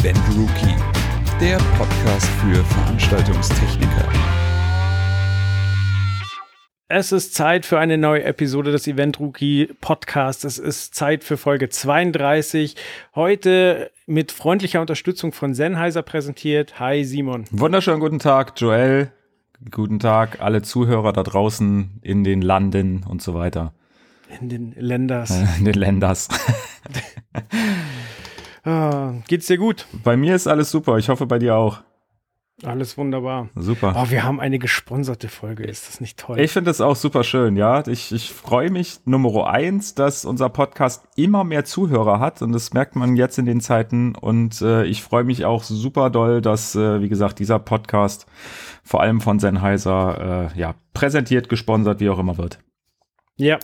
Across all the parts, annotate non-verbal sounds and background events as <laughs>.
Event Rookie, der Podcast für Veranstaltungstechniker. Es ist Zeit für eine neue Episode des Event Rookie Podcasts. Es ist Zeit für Folge 32. Heute mit freundlicher Unterstützung von Sennheiser präsentiert. Hi Simon. Wunderschönen guten Tag, Joel. Guten Tag, alle Zuhörer da draußen in den Landen und so weiter. In den Länders. <laughs> In den Länders. <laughs> ah, geht's dir gut? Bei mir ist alles super. Ich hoffe bei dir auch. Alles wunderbar. Super. Oh, wir haben eine gesponserte Folge. Ist das nicht toll? Ich finde das auch super schön, ja. Ich, ich freue mich, Nummer eins, dass unser Podcast immer mehr Zuhörer hat und das merkt man jetzt in den Zeiten. Und äh, ich freue mich auch super doll, dass, äh, wie gesagt, dieser Podcast vor allem von Sennheiser äh, ja, präsentiert, gesponsert, wie auch immer wird. Ja.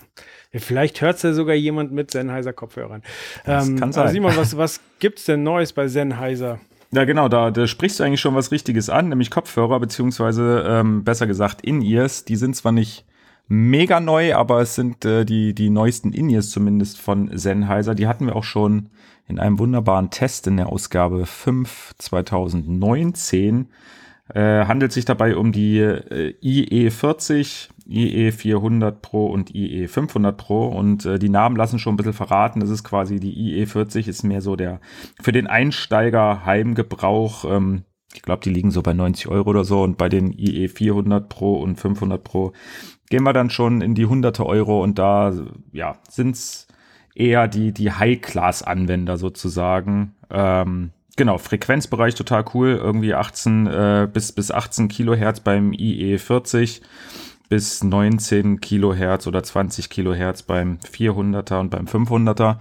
Vielleicht hört es ja sogar jemand mit Sennheiser Kopfhörern. Das ähm, kann sein. Simon, was, was gibt's denn Neues bei Sennheiser? Ja, genau, da, da sprichst du eigentlich schon was Richtiges an, nämlich Kopfhörer, beziehungsweise ähm, besser gesagt In-Ears. Die sind zwar nicht mega neu, aber es sind äh, die, die neuesten In-Ears zumindest von Sennheiser. Die hatten wir auch schon in einem wunderbaren Test in der Ausgabe 5 2019. Äh, handelt sich dabei um die äh, IE40, IE400 Pro und IE500 Pro und äh, die Namen lassen schon ein bisschen verraten. Das ist quasi die IE40 ist mehr so der für den Einsteiger Heimgebrauch. Ähm, ich glaube, die liegen so bei 90 Euro oder so und bei den IE400 Pro und 500 Pro gehen wir dann schon in die hunderte Euro und da ja sind's eher die die High-Class-Anwender sozusagen. Ähm, Genau, Frequenzbereich total cool. Irgendwie 18 äh, bis, bis 18 Kilohertz beim IE40, bis 19 Kilohertz oder 20 Kilohertz beim 400er und beim 500er.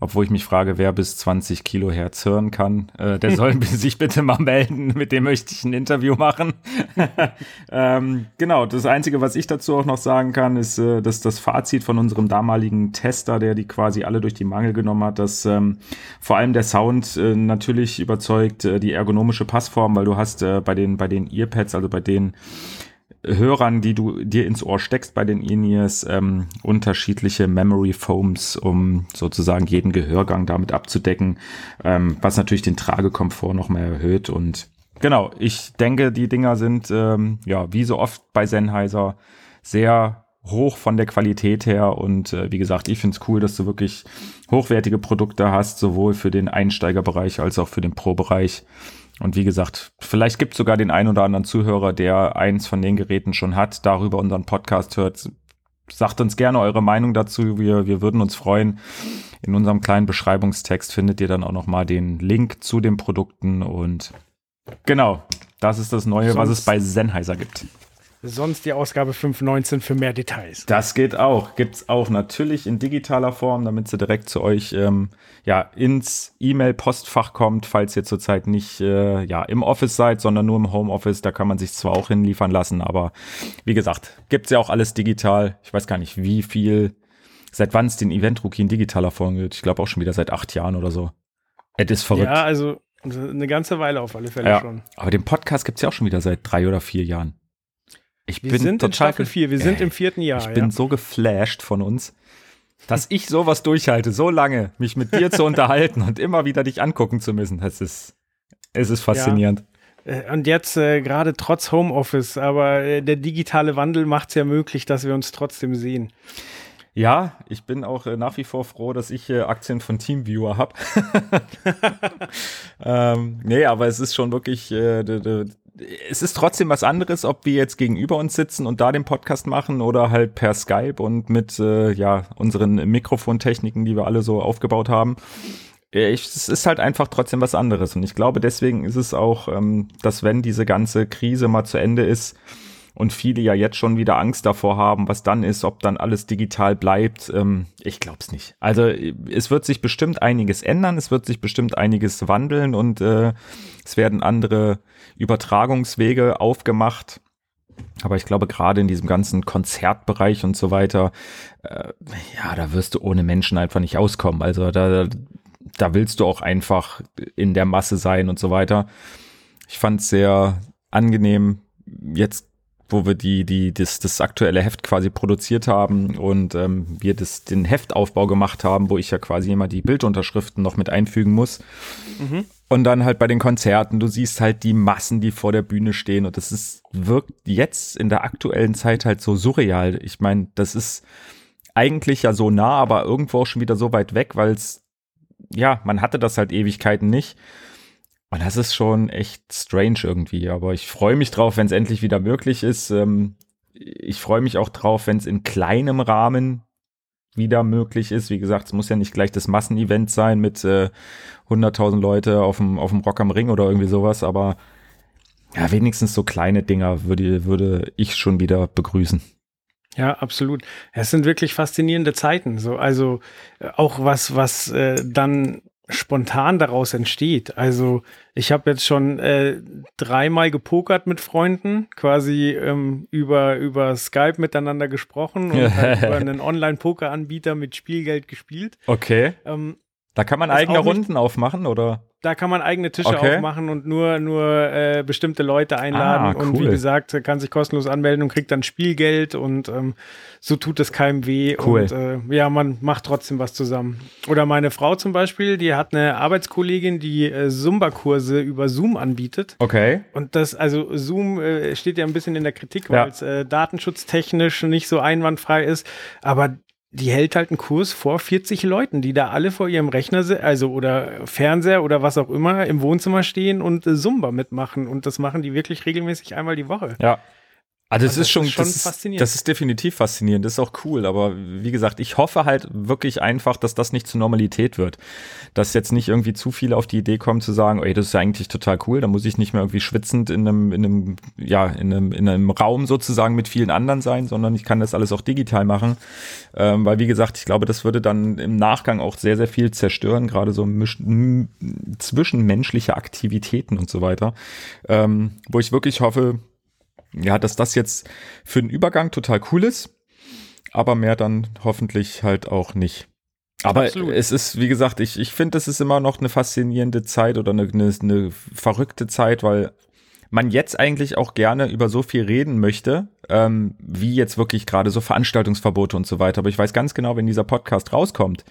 Obwohl ich mich frage, wer bis 20 Kilohertz hören kann, äh, der soll <laughs> sich bitte mal melden. Mit dem möchte ich ein Interview machen. <laughs> ähm, genau, das Einzige, was ich dazu auch noch sagen kann, ist, äh, dass das Fazit von unserem damaligen Tester, der die quasi alle durch die Mangel genommen hat, dass ähm, vor allem der Sound äh, natürlich überzeugt, äh, die ergonomische Passform, weil du hast äh, bei den bei den Earpads, also bei den Hörern, die du dir ins Ohr steckst bei den In-Ears, ähm, unterschiedliche Memory Foams, um sozusagen jeden Gehörgang damit abzudecken, ähm, was natürlich den Tragekomfort noch mehr erhöht. Und genau, ich denke, die Dinger sind, ähm, ja, wie so oft bei Sennheiser, sehr hoch von der Qualität her und äh, wie gesagt, ich finde es cool, dass du wirklich hochwertige Produkte hast, sowohl für den Einsteigerbereich als auch für den Pro-Bereich. Und wie gesagt, vielleicht gibt es sogar den einen oder anderen Zuhörer, der eins von den Geräten schon hat, darüber unseren Podcast hört. Sagt uns gerne eure Meinung dazu. Wir, wir würden uns freuen. In unserem kleinen Beschreibungstext findet ihr dann auch nochmal den Link zu den Produkten. Und genau, das ist das Neue, Sonst was es bei Sennheiser gibt. Sonst die Ausgabe 519 für mehr Details. Das geht auch. Gibt's auch natürlich in digitaler Form, damit sie direkt zu euch ähm, ja ins E-Mail-Postfach kommt, falls ihr zurzeit nicht äh, ja im Office seid, sondern nur im Homeoffice. Da kann man sich zwar auch hinliefern lassen, aber wie gesagt, gibt's ja auch alles digital. Ich weiß gar nicht, wie viel, seit wann es den Event Rookie in digitaler Form gibt. Ich glaube auch schon wieder seit acht Jahren oder so. Es ist verrückt. Ja, also eine ganze Weile auf alle Fälle Ja, schon. aber den Podcast gibt's ja auch schon wieder seit drei oder vier Jahren. Ich Wir sind in Staffel ge- 4, wir sind Ey, im vierten Jahr. Ich ja. bin so geflasht von uns, dass ich sowas durchhalte, so lange, mich mit dir zu unterhalten und immer wieder dich angucken zu müssen. Das ist, es ist faszinierend. Äh, Und jetzt äh, gerade trotz Homeoffice, aber äh, der digitale Wandel macht es ja möglich, dass wir uns trotzdem sehen. Ja, ich bin auch äh, nach wie vor froh, dass ich äh, Aktien von Teamviewer habe. <laughs> ähm, nee, aber es ist schon wirklich, äh, es ist trotzdem was anderes, ob wir jetzt gegenüber uns sitzen und da den Podcast machen oder halt per Skype und mit äh, ja unseren Mikrofontechniken, die wir alle so aufgebaut haben. Äh, Ich, es ist halt einfach trotzdem was anderes. Und ich glaube, deswegen ist es auch, ähm, dass wenn diese ganze Krise mal zu Ende ist und viele ja jetzt schon wieder Angst davor haben, was dann ist, ob dann alles digital bleibt, ähm, ich glaube es nicht. Also es wird sich bestimmt einiges ändern, es wird sich bestimmt einiges wandeln und äh, es werden andere Übertragungswege aufgemacht. Aber ich glaube, gerade in diesem ganzen Konzertbereich und so weiter, äh, ja, da wirst du ohne Menschen einfach nicht auskommen. Also da, da willst du auch einfach in der Masse sein und so weiter. Ich fand es sehr angenehm, jetzt wo wir die, die, das, das aktuelle Heft quasi produziert haben und ähm, wir das, den Heftaufbau gemacht haben, wo ich ja quasi immer die Bildunterschriften noch mit einfügen muss. Mhm. Und dann halt bei den Konzerten, du siehst halt die Massen, die vor der Bühne stehen und das ist, wirkt jetzt in der aktuellen Zeit halt so surreal. Ich meine, das ist eigentlich ja so nah, aber irgendwo auch schon wieder so weit weg, weil es, ja, man hatte das halt Ewigkeiten nicht. Und das ist schon echt strange irgendwie. Aber ich freue mich drauf, wenn es endlich wieder möglich ist. Ähm, ich freue mich auch drauf, wenn es in kleinem Rahmen wieder möglich ist. Wie gesagt, es muss ja nicht gleich das Massenevent sein mit äh, 100.000 Leute auf dem, auf dem Rock am Ring oder irgendwie sowas. Aber ja, wenigstens so kleine Dinger würde, würde ich schon wieder begrüßen. Ja, absolut. Es sind wirklich faszinierende Zeiten. So, also äh, auch was, was äh, dann spontan daraus entsteht. Also ich habe jetzt schon äh, dreimal gepokert mit Freunden, quasi ähm, über, über Skype miteinander gesprochen und <laughs> halt über einen Online-Poker-Anbieter mit Spielgeld gespielt. Okay. Ähm, da kann man eigene Runden aufmachen, oder? Da kann man eigene Tische okay. aufmachen und nur, nur äh, bestimmte Leute einladen. Ah, cool. Und wie gesagt, kann sich kostenlos anmelden und kriegt dann Spielgeld und ähm, so tut es keinem weh. Cool. Und äh, ja, man macht trotzdem was zusammen. Oder meine Frau zum Beispiel, die hat eine Arbeitskollegin, die äh, Zumba-Kurse über Zoom anbietet. Okay. Und das, also Zoom äh, steht ja ein bisschen in der Kritik, weil es äh, datenschutztechnisch nicht so einwandfrei ist. Aber die hält halt einen Kurs vor 40 Leuten, die da alle vor ihrem Rechner, also oder Fernseher oder was auch immer im Wohnzimmer stehen und äh, Zumba mitmachen. Und das machen die wirklich regelmäßig einmal die Woche. Ja. Also das, also ist schon, ist schon das faszinierend. das ist definitiv faszinierend, das ist auch cool, aber wie gesagt, ich hoffe halt wirklich einfach, dass das nicht zur Normalität wird. Dass jetzt nicht irgendwie zu viele auf die Idee kommen zu sagen, ey, das ist ja eigentlich total cool, da muss ich nicht mehr irgendwie schwitzend in einem, in einem, ja, in einem, in einem Raum sozusagen mit vielen anderen sein, sondern ich kann das alles auch digital machen. Ähm, weil wie gesagt, ich glaube, das würde dann im Nachgang auch sehr, sehr viel zerstören, gerade so zwischenmenschliche Aktivitäten und so weiter. Ähm, wo ich wirklich hoffe, ja, dass das jetzt für den Übergang total cool ist, aber mehr dann hoffentlich halt auch nicht. Aber Absolut. es ist, wie gesagt, ich, ich finde, das ist immer noch eine faszinierende Zeit oder eine, eine, eine verrückte Zeit, weil man jetzt eigentlich auch gerne über so viel reden möchte, ähm, wie jetzt wirklich gerade so Veranstaltungsverbote und so weiter. Aber ich weiß ganz genau, wenn dieser Podcast rauskommt,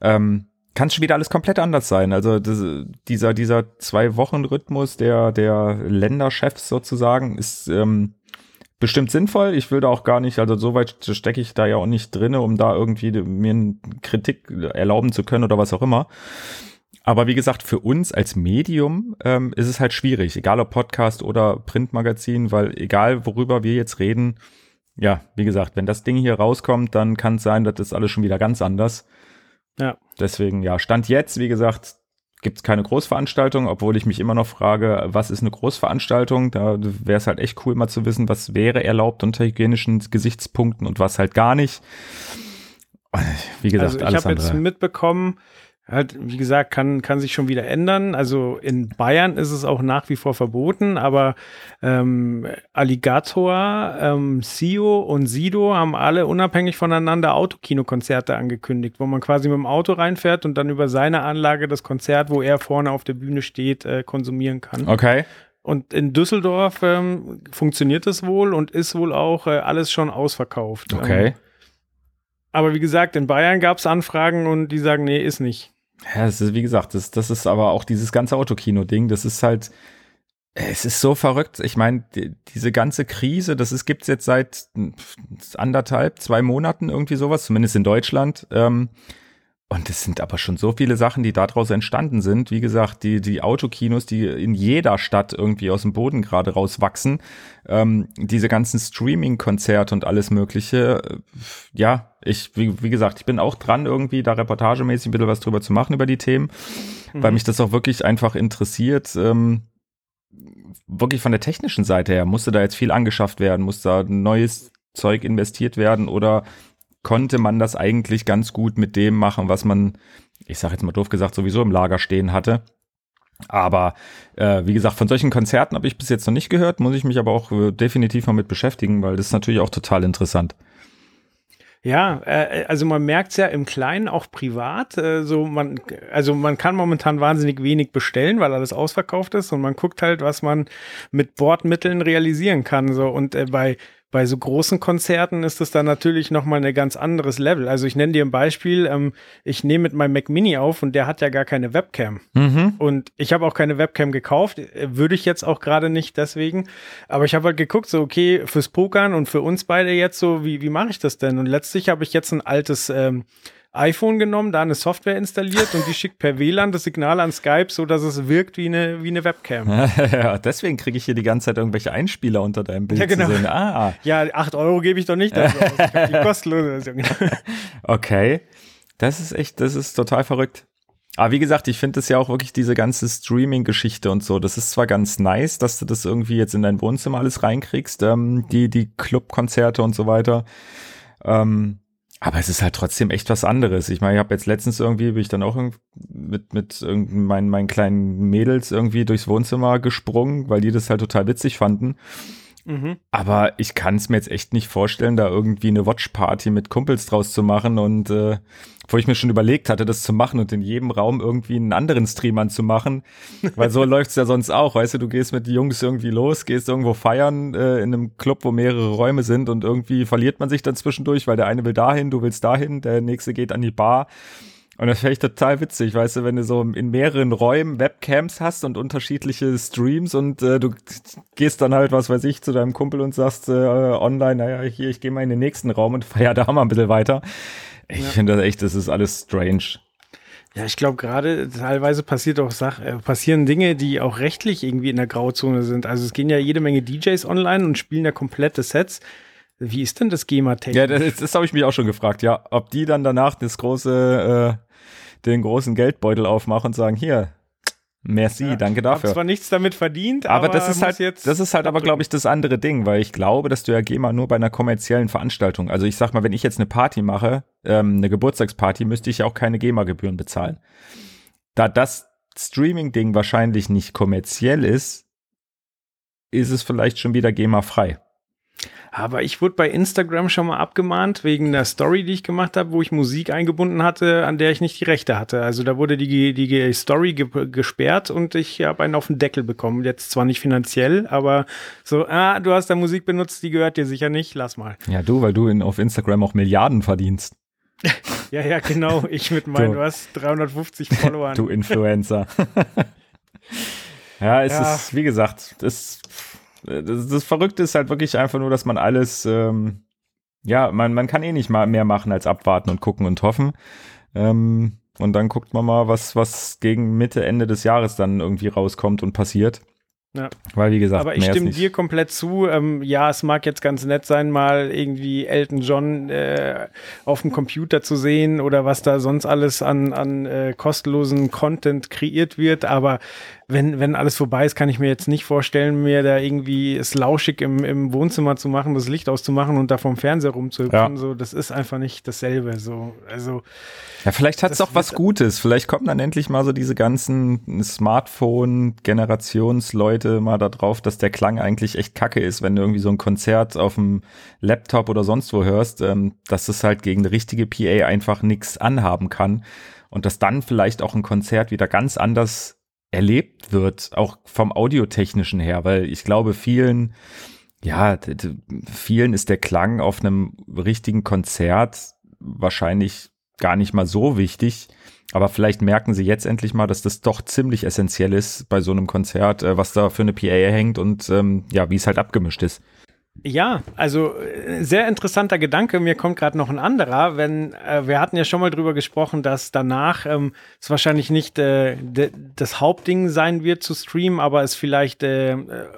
ähm, kann schon wieder alles komplett anders sein. Also das, dieser, dieser Zwei-Wochen-Rhythmus der, der Länderchefs sozusagen ist ähm, bestimmt sinnvoll. Ich will da auch gar nicht, also so weit stecke ich da ja auch nicht drinne, um da irgendwie mir eine Kritik erlauben zu können oder was auch immer. Aber wie gesagt, für uns als Medium ähm, ist es halt schwierig, egal ob Podcast oder Printmagazin, weil egal worüber wir jetzt reden, ja, wie gesagt, wenn das Ding hier rauskommt, dann kann es sein, dass das alles schon wieder ganz anders. Ja. Deswegen, ja, Stand jetzt, wie gesagt, gibt es keine Großveranstaltung, obwohl ich mich immer noch frage, was ist eine Großveranstaltung? Da wäre es halt echt cool, mal zu wissen, was wäre erlaubt unter hygienischen Gesichtspunkten und was halt gar nicht. Wie gesagt, also ich habe jetzt mitbekommen, Halt, wie gesagt, kann, kann sich schon wieder ändern. Also in Bayern ist es auch nach wie vor verboten, aber ähm, Alligator, ähm, Sio und Sido haben alle unabhängig voneinander Autokinokonzerte angekündigt, wo man quasi mit dem Auto reinfährt und dann über seine Anlage das Konzert, wo er vorne auf der Bühne steht, äh, konsumieren kann. Okay. Und in Düsseldorf ähm, funktioniert es wohl und ist wohl auch äh, alles schon ausverkauft. Okay. Ähm, aber wie gesagt, in Bayern gab es Anfragen und die sagen, nee, ist nicht. Ja, das ist, wie gesagt, das, das ist aber auch dieses ganze Autokino-Ding, das ist halt, es ist so verrückt. Ich meine, die, diese ganze Krise, das ist, gibt's jetzt seit anderthalb, zwei Monaten irgendwie sowas, zumindest in Deutschland. Ähm, und es sind aber schon so viele Sachen, die daraus entstanden sind. Wie gesagt, die, die Autokinos, die in jeder Stadt irgendwie aus dem Boden gerade rauswachsen. Ähm, diese ganzen Streaming-Konzerte und alles Mögliche. Äh, ja, ich, wie, wie, gesagt, ich bin auch dran, irgendwie da reportagemäßig ein bisschen was drüber zu machen über die Themen, mhm. weil mich das auch wirklich einfach interessiert. Ähm, wirklich von der technischen Seite her, musste da jetzt viel angeschafft werden, muss da neues Zeug investiert werden oder konnte man das eigentlich ganz gut mit dem machen, was man, ich sage jetzt mal doof gesagt, sowieso im Lager stehen hatte. Aber äh, wie gesagt, von solchen Konzerten habe ich bis jetzt noch nicht gehört, muss ich mich aber auch äh, definitiv mal mit beschäftigen, weil das ist natürlich auch total interessant. Ja, äh, also man merkt es ja im Kleinen auch privat. Äh, so man, also man kann momentan wahnsinnig wenig bestellen, weil alles ausverkauft ist und man guckt halt, was man mit Bordmitteln realisieren kann. So und äh, bei bei so großen Konzerten ist es dann natürlich nochmal ein ganz anderes Level. Also ich nenne dir ein Beispiel. Ähm, ich nehme mit meinem Mac Mini auf und der hat ja gar keine Webcam. Mhm. Und ich habe auch keine Webcam gekauft. Äh, würde ich jetzt auch gerade nicht deswegen. Aber ich habe halt geguckt, so okay, fürs Pokern und für uns beide jetzt so, wie, wie mache ich das denn? Und letztlich habe ich jetzt ein altes ähm, iPhone genommen, da eine Software installiert und die schickt per WLAN das Signal an Skype, so dass es wirkt wie eine, wie eine Webcam. <laughs> ja, deswegen kriege ich hier die ganze Zeit irgendwelche Einspieler unter deinem Bild ja, genau. zu sehen. Ah. Ja, 8 Euro gebe ich doch nicht dafür aus. Ich die <laughs> kostenlose Version. <laughs> okay. Das ist echt, das ist total verrückt. Aber wie gesagt, ich finde das ja auch wirklich diese ganze Streaming-Geschichte und so. Das ist zwar ganz nice, dass du das irgendwie jetzt in dein Wohnzimmer alles reinkriegst, ähm, die, die Clubkonzerte und so weiter. Ähm, aber es ist halt trotzdem echt was anderes. Ich meine, ich habe jetzt letztens irgendwie, bin ich dann auch mit, mit meinen, meinen kleinen Mädels irgendwie durchs Wohnzimmer gesprungen, weil die das halt total witzig fanden. Mhm. Aber ich kann es mir jetzt echt nicht vorstellen, da irgendwie eine Watchparty mit Kumpels draus zu machen und äh, wo ich mir schon überlegt hatte, das zu machen und in jedem Raum irgendwie einen anderen Stream anzumachen, weil so <laughs> läuft's ja sonst auch, weißt du, du gehst mit Jungs irgendwie los, gehst irgendwo feiern äh, in einem Club, wo mehrere Räume sind und irgendwie verliert man sich dann zwischendurch, weil der eine will dahin, du willst dahin, der nächste geht an die Bar und das fände ich total witzig, weißt du, wenn du so in mehreren Räumen Webcams hast und unterschiedliche Streams und äh, du gehst dann halt, was weiß ich, zu deinem Kumpel und sagst äh, online, naja, hier, ich gehe mal in den nächsten Raum und feier da mal ein bisschen weiter. Ich ja. finde das echt, das ist alles strange. Ja, ich glaube gerade teilweise passiert auch Sach äh, passieren Dinge, die auch rechtlich irgendwie in der Grauzone sind. Also es gehen ja jede Menge DJs online und spielen ja komplette Sets. Wie ist denn das GEMA-Technik? Ja, das, das habe ich mich auch schon gefragt, ja. Ob die dann danach das große, äh, den großen Geldbeutel aufmachen und sagen, hier, merci, ja, danke dafür. Ich habe zwar nichts damit verdient, aber, aber das ist halt, jetzt das ist halt aber, glaube ich, das andere Ding, weil ich glaube, dass du ja GEMA nur bei einer kommerziellen Veranstaltung, also ich sag mal, wenn ich jetzt eine Party mache, ähm, eine Geburtstagsparty, müsste ich ja auch keine GEMA-Gebühren bezahlen. Da das Streaming-Ding wahrscheinlich nicht kommerziell ist, ist es vielleicht schon wieder GEMA-frei. Aber ich wurde bei Instagram schon mal abgemahnt wegen der Story, die ich gemacht habe, wo ich Musik eingebunden hatte, an der ich nicht die Rechte hatte. Also da wurde die, die Story ge gesperrt und ich habe einen auf den Deckel bekommen. Jetzt zwar nicht finanziell, aber so, ah, du hast da Musik benutzt, die gehört dir sicher nicht, lass mal. Ja, du, weil du in, auf Instagram auch Milliarden verdienst. <laughs> ja, ja, genau. Ich mit meinen, du, was, 350 Followern. <laughs> du Influencer. <laughs> ja, es ja. ist, wie gesagt, das das, das Verrückte ist halt wirklich einfach nur, dass man alles, ähm, ja, man, man kann eh nicht mal mehr machen als abwarten und gucken und hoffen. Ähm, und dann guckt man mal, was, was gegen Mitte, Ende des Jahres dann irgendwie rauskommt und passiert. Ja. Weil, wie gesagt, aber ich stimme dir komplett zu. Ähm, ja, es mag jetzt ganz nett sein, mal irgendwie Elton John äh, auf dem Computer zu sehen oder was da sonst alles an, an äh, kostenlosen Content kreiert wird. Aber wenn, wenn alles vorbei ist, kann ich mir jetzt nicht vorstellen, mir da irgendwie es lauschig im, im Wohnzimmer zu machen, das Licht auszumachen und da vom Fernseher rumzuhüpfen. Ja. So, das ist einfach nicht dasselbe. So, also. Ja, vielleicht hat es auch was Gutes. Vielleicht kommen dann endlich mal so diese ganzen Smartphone-Generationsleute mal da drauf, dass der Klang eigentlich echt kacke ist, wenn du irgendwie so ein Konzert auf dem Laptop oder sonst wo hörst, ähm, dass es halt gegen eine richtige PA einfach nichts anhaben kann. Und dass dann vielleicht auch ein Konzert wieder ganz anders erlebt wird, auch vom audiotechnischen her, weil ich glaube, vielen, ja, vielen ist der Klang auf einem richtigen Konzert wahrscheinlich gar nicht mal so wichtig. Aber vielleicht merken sie jetzt endlich mal, dass das doch ziemlich essentiell ist bei so einem Konzert, äh, was da für eine PA hängt und ähm, ja, wie es halt abgemischt ist. Ja, also äh, sehr interessanter Gedanke. Mir kommt gerade noch ein anderer. Wenn äh, wir hatten ja schon mal drüber gesprochen, dass danach ähm, es wahrscheinlich nicht äh, das Hauptding sein wird zu streamen, aber es vielleicht äh,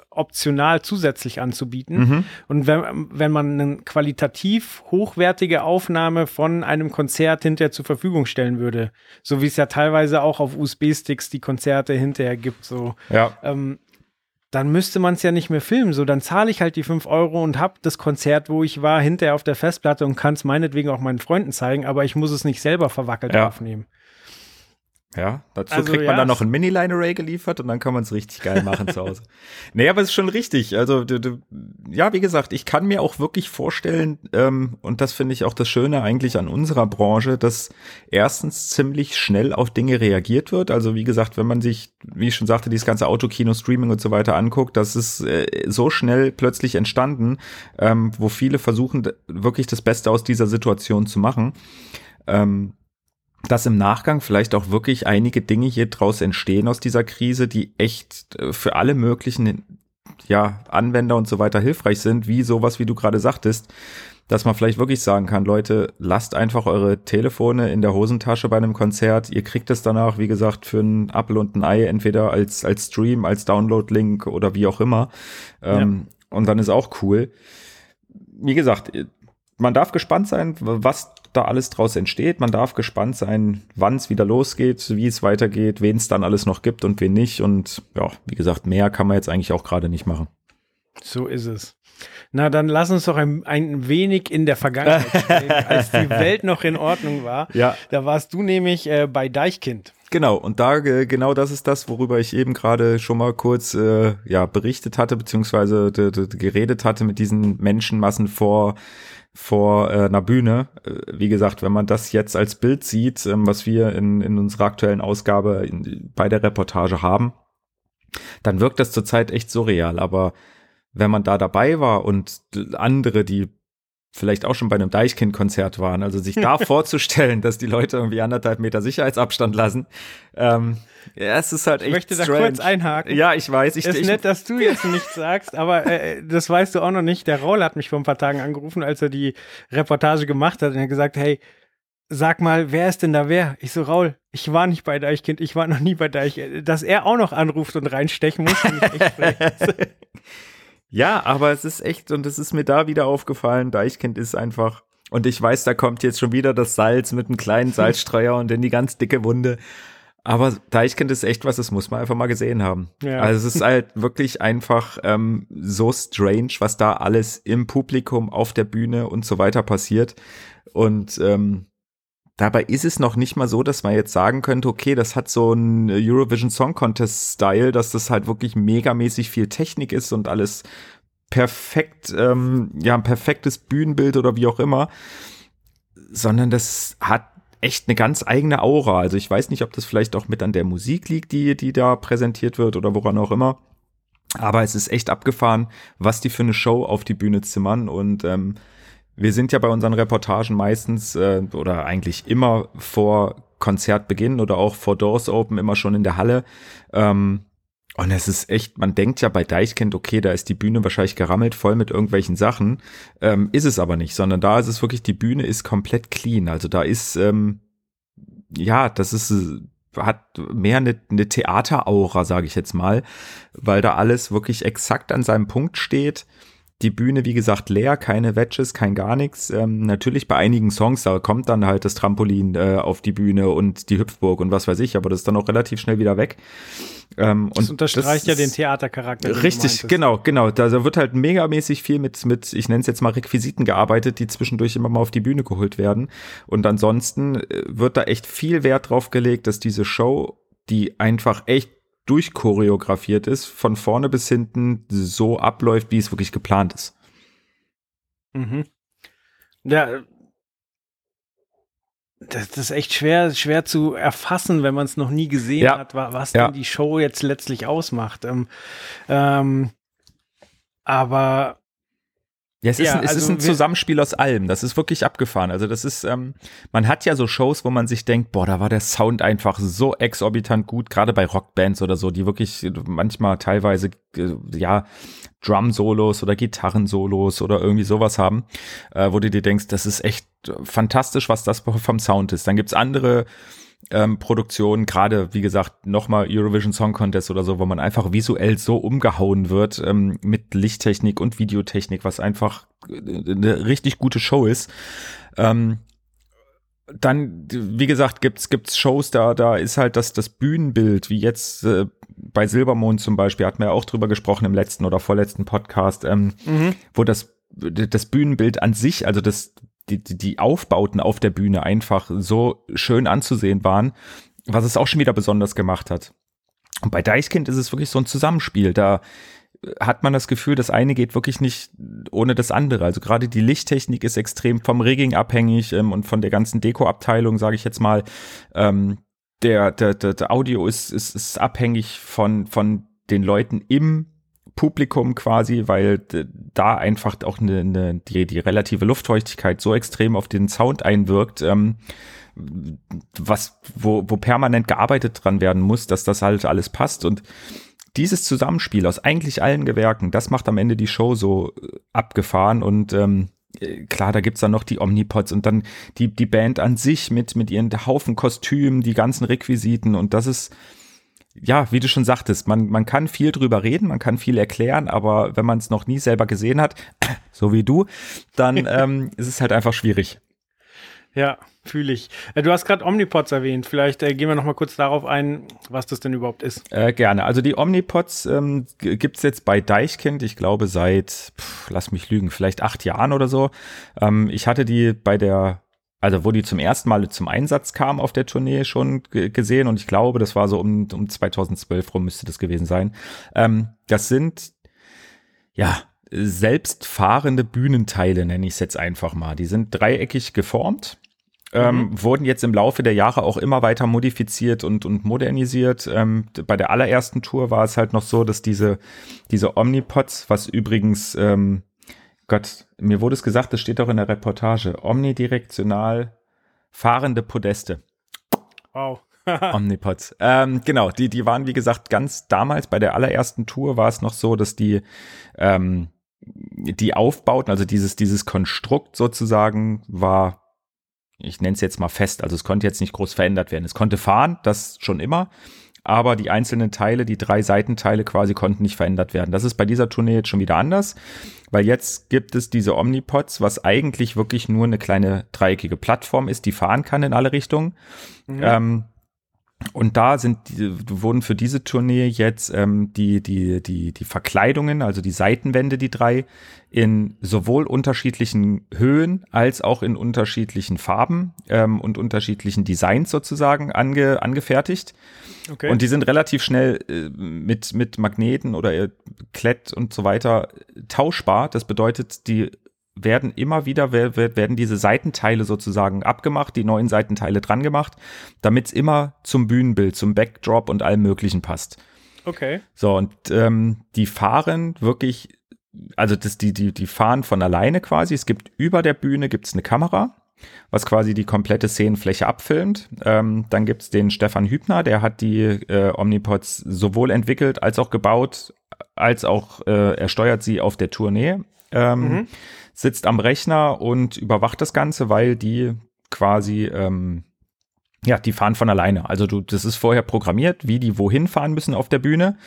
optional zusätzlich anzubieten. Mhm. Und wenn, wenn man eine qualitativ hochwertige Aufnahme von einem Konzert hinterher zur Verfügung stellen würde, so wie es ja teilweise auch auf USB-Sticks die Konzerte hinterher gibt, so ja. ähm, dann müsste man es ja nicht mehr filmen. So, dann zahle ich halt die 5 Euro und habe das Konzert, wo ich war, hinterher auf der Festplatte und kann es meinetwegen auch meinen Freunden zeigen, aber ich muss es nicht selber verwackelt ja. aufnehmen. Ja, dazu Also, kriegt man ja, dann noch ein Mini-Line-Array geliefert und dann kann man es richtig geil machen zu Hause. <laughs> Nee, aber es ist schon richtig. Also, du, du, ja, wie gesagt, ich kann mir auch wirklich vorstellen, ähm, und das finde ich auch das Schöne eigentlich an unserer Branche, dass erstens ziemlich schnell auf Dinge reagiert wird. Also, wie gesagt, wenn man sich, wie ich schon sagte, dieses ganze Autokino, Streaming und so weiter anguckt, das ist äh, so schnell plötzlich entstanden, ähm, wo viele versuchen, wirklich das Beste aus dieser Situation zu machen. Ähm, dass im Nachgang vielleicht auch wirklich einige Dinge hier draus entstehen aus dieser Krise, die echt äh, für alle möglichen ja, Anwender und so weiter hilfreich sind, wie sowas, wie du gerade sagtest, dass man vielleicht wirklich sagen kann, Leute, lasst einfach eure Telefone in der Hosentasche bei einem Konzert. Ihr kriegt es danach, wie gesagt, für ein Apple und ein Ei, entweder als, als Stream, als Download-Link oder wie auch immer. Ähm, Und dann ist auch cool. Wie gesagt, man darf gespannt sein, was da alles draus entsteht. Man darf gespannt sein, wann es wieder losgeht, wie es weitergeht, wen es dann alles noch gibt und wen nicht. Und ja, wie gesagt, mehr kann man jetzt eigentlich auch gerade nicht machen. So ist es. Na, dann lass uns doch ein, ein wenig in der Vergangenheit stehen, als die <laughs> Welt noch in Ordnung war. Ja. Da warst du nämlich äh, bei Deichkind. Genau, und da äh, genau das ist das, worüber ich eben gerade schon mal kurz äh, ja berichtet hatte, beziehungsweise geredet hatte mit diesen Menschenmassen vor vor äh, einer Bühne. Äh, wie gesagt, wenn man das jetzt als Bild sieht, ähm, was wir in, in unserer aktuellen Ausgabe in, bei der Reportage haben, dann wirkt das zurzeit echt surreal. Aber wenn man da dabei war und andere, die vielleicht auch schon bei einem Deichkind-Konzert waren, also sich da <laughs> vorzustellen, dass die Leute irgendwie anderthalb Meter Sicherheitsabstand lassen, ähm, ja, es ist halt echt Ich möchte da strange. kurz einhaken. Ja, ich weiß. Ich, ist ich, nett, dass du jetzt nichts sagst, aber äh, das weißt du auch noch nicht. Der Raul hat mich vor ein paar Tagen angerufen, als er die Reportage gemacht hat und er hat gesagt, hey, sag mal, wer ist denn da wer? Ich so, Raul, ich war nicht bei Deichkind, ich war noch nie bei Deichkind. Dass er auch noch anruft und reinstechen muss, finde ich echt. <laughs> Ja, aber es ist echt, und es ist mir da wieder aufgefallen, Deichkind ist einfach, und ich weiß, da kommt jetzt schon wieder das Salz mit einem kleinen <laughs> Salzstreuer und in die ganz dicke Wunde. Aber Deichkind ist echt was, das muss man einfach mal gesehen haben. Ja. Also es ist halt wirklich einfach ähm, so strange, was da alles im Publikum, auf der Bühne und so weiter passiert. Und ähm, Dabei ist es noch nicht mal so, dass man jetzt sagen könnte, okay, das hat so ein Eurovision Song Contest Style, dass das halt wirklich megamäßig viel Technik ist und alles perfekt, ähm, ja, ein perfektes Bühnenbild oder wie auch immer, sondern das hat echt eine ganz eigene Aura. Also ich weiß nicht, ob das vielleicht auch mit an der Musik liegt, die, die da präsentiert wird oder woran auch immer. Aber es ist echt abgefahren, was die für eine Show auf die Bühne zimmern und ähm, wir sind ja bei unseren Reportagen meistens äh, oder eigentlich immer vor Konzertbeginn oder auch vor Doors Open immer schon in der Halle. Ähm, und es ist echt, man denkt ja bei Deichkind, okay, da ist die Bühne wahrscheinlich gerammelt voll mit irgendwelchen Sachen. Ähm, ist es aber nicht, sondern da ist es wirklich, die Bühne ist komplett clean. Also da ist, ähm, ja, das ist, äh, hat mehr eine, eine Theateraura, sage ich jetzt mal, weil da alles wirklich exakt an seinem Punkt steht. Die Bühne, wie gesagt, leer, keine Wedges, kein gar nichts. Ähm, natürlich bei einigen Songs, da kommt dann halt das Trampolin äh, auf die Bühne und die Hüpfburg und was weiß ich, aber das ist dann auch relativ schnell wieder weg. Ähm, Das und unterstreicht ja ist- den Theatercharakter. Richtig, genau, genau. Da, da wird halt megamäßig viel mit, mit, ich nenne es jetzt mal Requisiten gearbeitet, die zwischendurch immer mal auf die Bühne geholt werden. Und ansonsten äh, wird da echt viel Wert drauf gelegt, dass diese Show, die einfach echt durchchoreografiert ist, von vorne bis hinten so abläuft, wie es wirklich geplant ist. Mhm. Ja, das, das ist echt schwer, schwer zu erfassen, wenn man es noch nie gesehen Ja. hat, wa- was Ja. denn die Show jetzt letztlich ausmacht. Ähm, ähm, aber Ja, es ist, Ja, ein, es ist also ein wir- Zusammenspiel aus allem. Das ist wirklich abgefahren. Also das ist, ähm, man hat ja so Shows, wo man sich denkt, boah, da war der Sound einfach so exorbitant gut, gerade bei Rockbands oder so, die wirklich manchmal teilweise, äh, ja, Drum-Solos oder Gitarren-Solos oder irgendwie sowas haben, äh, wo du dir denkst, das ist echt fantastisch, was das vom Sound ist. Dann gibt's andere ähm, Produktionen, gerade wie gesagt, nochmal Eurovision Song Contest oder so, wo man einfach visuell so umgehauen wird ähm, mit Lichttechnik und Videotechnik, was einfach äh, eine richtig gute Show ist. Ähm, dann, wie gesagt, gibt's gibt's Shows, da da ist halt das das Bühnenbild, wie jetzt äh, bei Silbermond zum Beispiel, hatten wir ja auch drüber gesprochen im letzten oder vorletzten Podcast, ähm, mhm. wo das das Bühnenbild an sich, also das die, die die Aufbauten auf der Bühne einfach so schön anzusehen waren. was es auch schon wieder besonders gemacht hat. Und bei Deichkind ist es wirklich so ein Zusammenspiel. Da hat man das Gefühl, das eine geht wirklich nicht ohne das andere. Also gerade die Lichttechnik ist extrem vom Rigging abhängig ähm, und von der ganzen Dekoabteilung, sage ich jetzt mal. Ähm, der, der, der, der Audio ist, ist, ist abhängig von, von den Leuten im Publikum quasi, weil da einfach auch eine, eine, die, die relative Luftfeuchtigkeit so extrem auf den Sound einwirkt, ähm, was, wo, wo permanent gearbeitet dran werden muss, dass das halt alles passt. Und dieses Zusammenspiel aus eigentlich allen Gewerken, das macht am Ende die Show so äh, abgefahren. Und ähm, äh, klar, da gibt's dann noch die Omnipods und dann die, die Band an sich mit, mit ihren Haufen Kostümen, die ganzen Requisiten. Und das ist, ja, wie du schon sagtest, man, man kann viel drüber reden, man kann viel erklären, aber wenn man es noch nie selber gesehen hat, <clears throat> so wie du, dann <laughs> ähm, ist es halt einfach schwierig. Ja, fühle ich. Äh, du hast gerade Omnipods erwähnt. Vielleicht äh, gehen wir noch mal kurz darauf ein, was das denn überhaupt ist. Äh, gerne. Also die Omnipods ähm, gibt es jetzt bei Deichkind, ich glaube seit, pff, lass mich lügen, vielleicht acht Jahren oder so. Ähm, ich hatte die bei der also wo die zum ersten Mal zum Einsatz kam auf der Tournee schon gesehen und ich glaube, das war so um, um 2012 rum müsste das gewesen sein. Ähm, das sind ja selbstfahrende Bühnenteile, nenne ich es jetzt einfach mal. Die sind dreieckig geformt ähm, mhm. wurden jetzt im Laufe der Jahre auch immer weiter modifiziert und, und modernisiert. Ähm, bei der allerersten Tour war es halt noch so, dass diese, diese Omnipods, was übrigens, ähm, Gott, mir wurde es gesagt, das steht auch in der Reportage, omnidirektional fahrende Podeste. Wow. <laughs> Omnipods. Ähm, genau, die, die waren, wie gesagt, ganz damals bei der allerersten Tour war es noch so, dass die, ähm, die Aufbauten, also dieses, dieses Konstrukt sozusagen war ich nenne es jetzt mal fest, also es konnte jetzt nicht groß verändert werden. Es konnte fahren, das schon immer, aber die einzelnen Teile, die drei Seitenteile quasi konnten nicht verändert werden. Das ist bei dieser Tournee jetzt schon wieder anders, weil jetzt gibt es diese Omnipods, was eigentlich wirklich nur eine kleine dreieckige Plattform ist, die fahren kann in alle Richtungen. Mhm. Ähm, und da sind die, wurden für diese Tournee jetzt ähm, die die die die Verkleidungen, also die Seitenwände, die drei in sowohl unterschiedlichen Höhen als auch in unterschiedlichen Farben ähm, und unterschiedlichen Designs sozusagen ange, angefertigt. Okay. Und die sind relativ schnell äh, mit mit Magneten oder äh, Klett und so weiter tauschbar. Das bedeutet, die werden immer wieder, werden diese Seitenteile sozusagen abgemacht, die neuen Seitenteile dran gemacht, damit es immer zum Bühnenbild, zum Backdrop und allem Möglichen passt. Okay. So, und ähm, die fahren wirklich, also das, die, die, die fahren von alleine quasi. Es gibt über der Bühne gibt's eine Kamera, was quasi die komplette Szenenfläche abfilmt. Ähm, dann gibt's den Stefan Hübner, der hat die äh, Omnipods sowohl entwickelt als auch gebaut, als auch äh, er steuert sie auf der Tournee. Ähm, mhm sitzt am Rechner und überwacht das Ganze, weil die quasi, ähm, ja, die fahren von alleine. Also du, das ist vorher programmiert, wie die wohin fahren müssen auf der Bühne.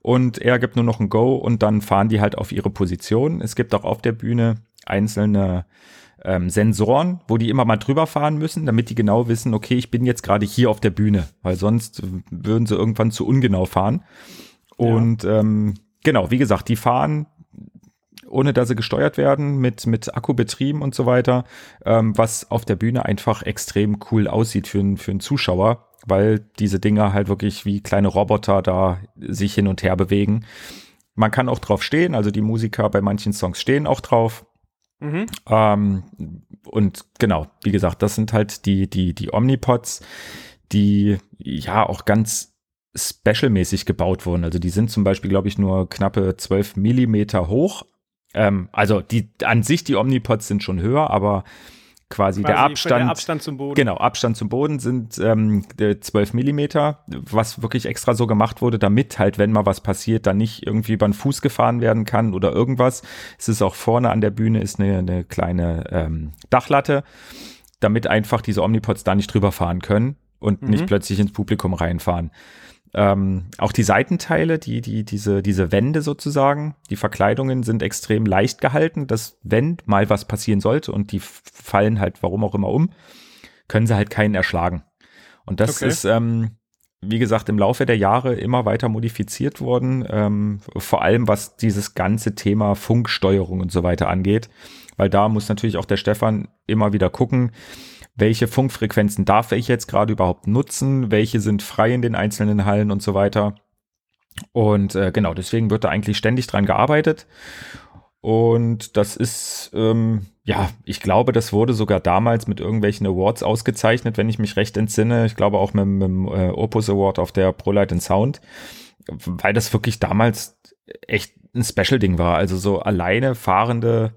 Und er gibt nur noch ein Go und dann fahren die halt auf ihre Position. Es gibt auch auf der Bühne einzelne ähm, Sensoren, wo die immer mal drüber fahren müssen, damit die genau wissen, okay, ich bin jetzt gerade hier auf der Bühne, weil sonst würden sie irgendwann zu ungenau fahren. Und ja. ähm, genau, wie gesagt, die fahren ohne dass sie gesteuert werden, mit, mit Akku betrieben und so weiter, ähm, was auf der Bühne einfach extrem cool aussieht für, für einen Zuschauer, weil diese Dinger halt wirklich wie kleine Roboter da sich hin und her bewegen. Man kann auch drauf stehen, also die Musiker bei manchen Songs stehen auch drauf. Mhm. Ähm, und genau, wie gesagt, das sind halt die, die, die Omnipods, die ja auch ganz specialmäßig gebaut wurden. Also die sind zum Beispiel, glaube ich, nur knappe 12 Millimeter hoch, ähm, also die an sich die Omnipods sind schon höher, aber quasi, quasi der Abstand, der Abstand zum Boden. Genau, Abstand zum Boden sind ähm, 12 Millimeter, was wirklich extra so gemacht wurde, damit halt, wenn mal was passiert, dann nicht irgendwie über den Fuß gefahren werden kann oder irgendwas. Es ist auch vorne an der Bühne ist eine, eine kleine ähm, Dachlatte, damit einfach diese Omnipods da nicht drüber fahren können und mhm. nicht plötzlich ins Publikum reinfahren. Ähm, auch die Seitenteile, die, die, diese, diese Wände sozusagen, die Verkleidungen sind extrem leicht gehalten, dass wenn mal was passieren sollte und die fallen halt warum auch immer um, können sie halt keinen erschlagen. Und das okay. ist, ähm, wie gesagt, im Laufe der Jahre immer weiter modifiziert worden, ähm, vor allem was dieses ganze Thema Funksteuerung und so weiter angeht, weil da muss natürlich auch der Stefan immer wieder gucken, welche Funkfrequenzen darf ich jetzt gerade überhaupt nutzen, welche sind frei in den einzelnen Hallen und so weiter. Und äh, genau, deswegen wird da eigentlich ständig dran gearbeitet. Und das ist, ähm, ja, ich glaube, das wurde sogar damals mit irgendwelchen Awards ausgezeichnet, wenn ich mich recht entsinne. Ich glaube auch mit, mit dem äh, Opus Award auf der ProLight Sound, weil das wirklich damals echt ein Special-Ding war. Also so alleine fahrende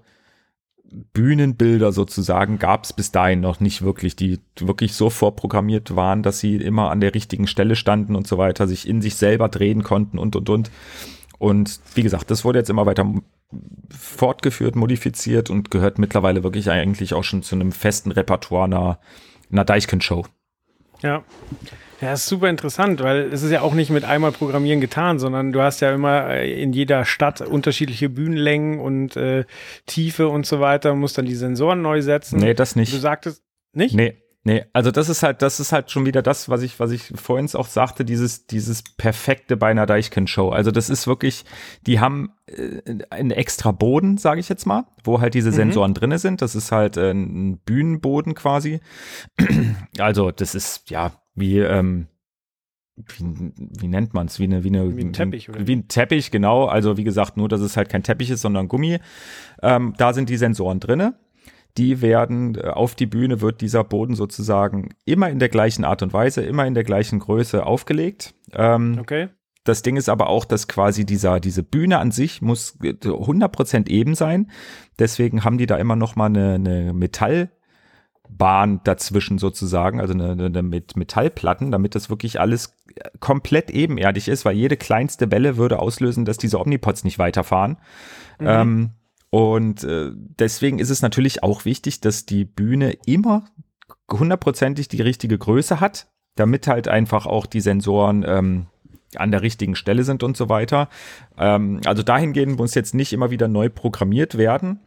Bühnenbilder sozusagen gab es bis dahin noch nicht wirklich, die wirklich so vorprogrammiert waren, dass sie immer an der richtigen Stelle standen und so weiter, sich in sich selber drehen konnten und und und. Und wie gesagt, das wurde jetzt immer weiter fortgeführt, modifiziert und gehört mittlerweile wirklich eigentlich auch schon zu einem festen Repertoire einer, einer Deichkind-Show. Ja. Ja, ist super interessant, weil es ist ja auch nicht mit einmal Programmieren getan, sondern du hast ja immer äh, in jeder Stadt unterschiedliche Bühnenlängen und äh, Tiefe und so weiter, musst dann die Sensoren neu setzen. Nee, das nicht. Du sagtest, nicht? Nee, Nee, also das ist halt, das ist halt schon wieder das, was ich, was ich vorhin auch sagte, dieses, dieses perfekte bei einer Deichkind-Show. Also das ist wirklich, die haben äh, einen extra Boden, sage ich jetzt mal, wo halt diese mhm. Sensoren drinne sind. Das ist halt äh, ein Bühnenboden quasi. Also das ist ja wie, ähm, wie, wie nennt man es? Wie, eine, wie, eine, wie ein Teppich, oder? Wie ein Teppich, genau. Also wie gesagt, nur, dass es halt kein Teppich ist, sondern Gummi. Ähm, da sind die Sensoren drinne die werden äh, auf die Bühne wird dieser Boden sozusagen immer in der gleichen Art und Weise, immer in der gleichen Größe aufgelegt. Ähm, okay. Das Ding ist aber auch, dass quasi dieser, diese Bühne an sich muss 100% eben sein. Deswegen haben die da immer noch mal eine, eine Metallbahn dazwischen sozusagen, also eine, eine mit Metallplatten, damit das wirklich alles komplett ebenerdig ist, weil jede kleinste Welle würde auslösen, dass diese Omnipods nicht weiterfahren. Mhm. Ähm, und äh, deswegen ist es natürlich auch wichtig, dass die Bühne immer hundertprozentig die richtige Größe hat, damit halt einfach auch die Sensoren ähm, an der richtigen Stelle sind und so weiter. Ähm, also dahingehend muss jetzt nicht immer wieder neu programmiert werden.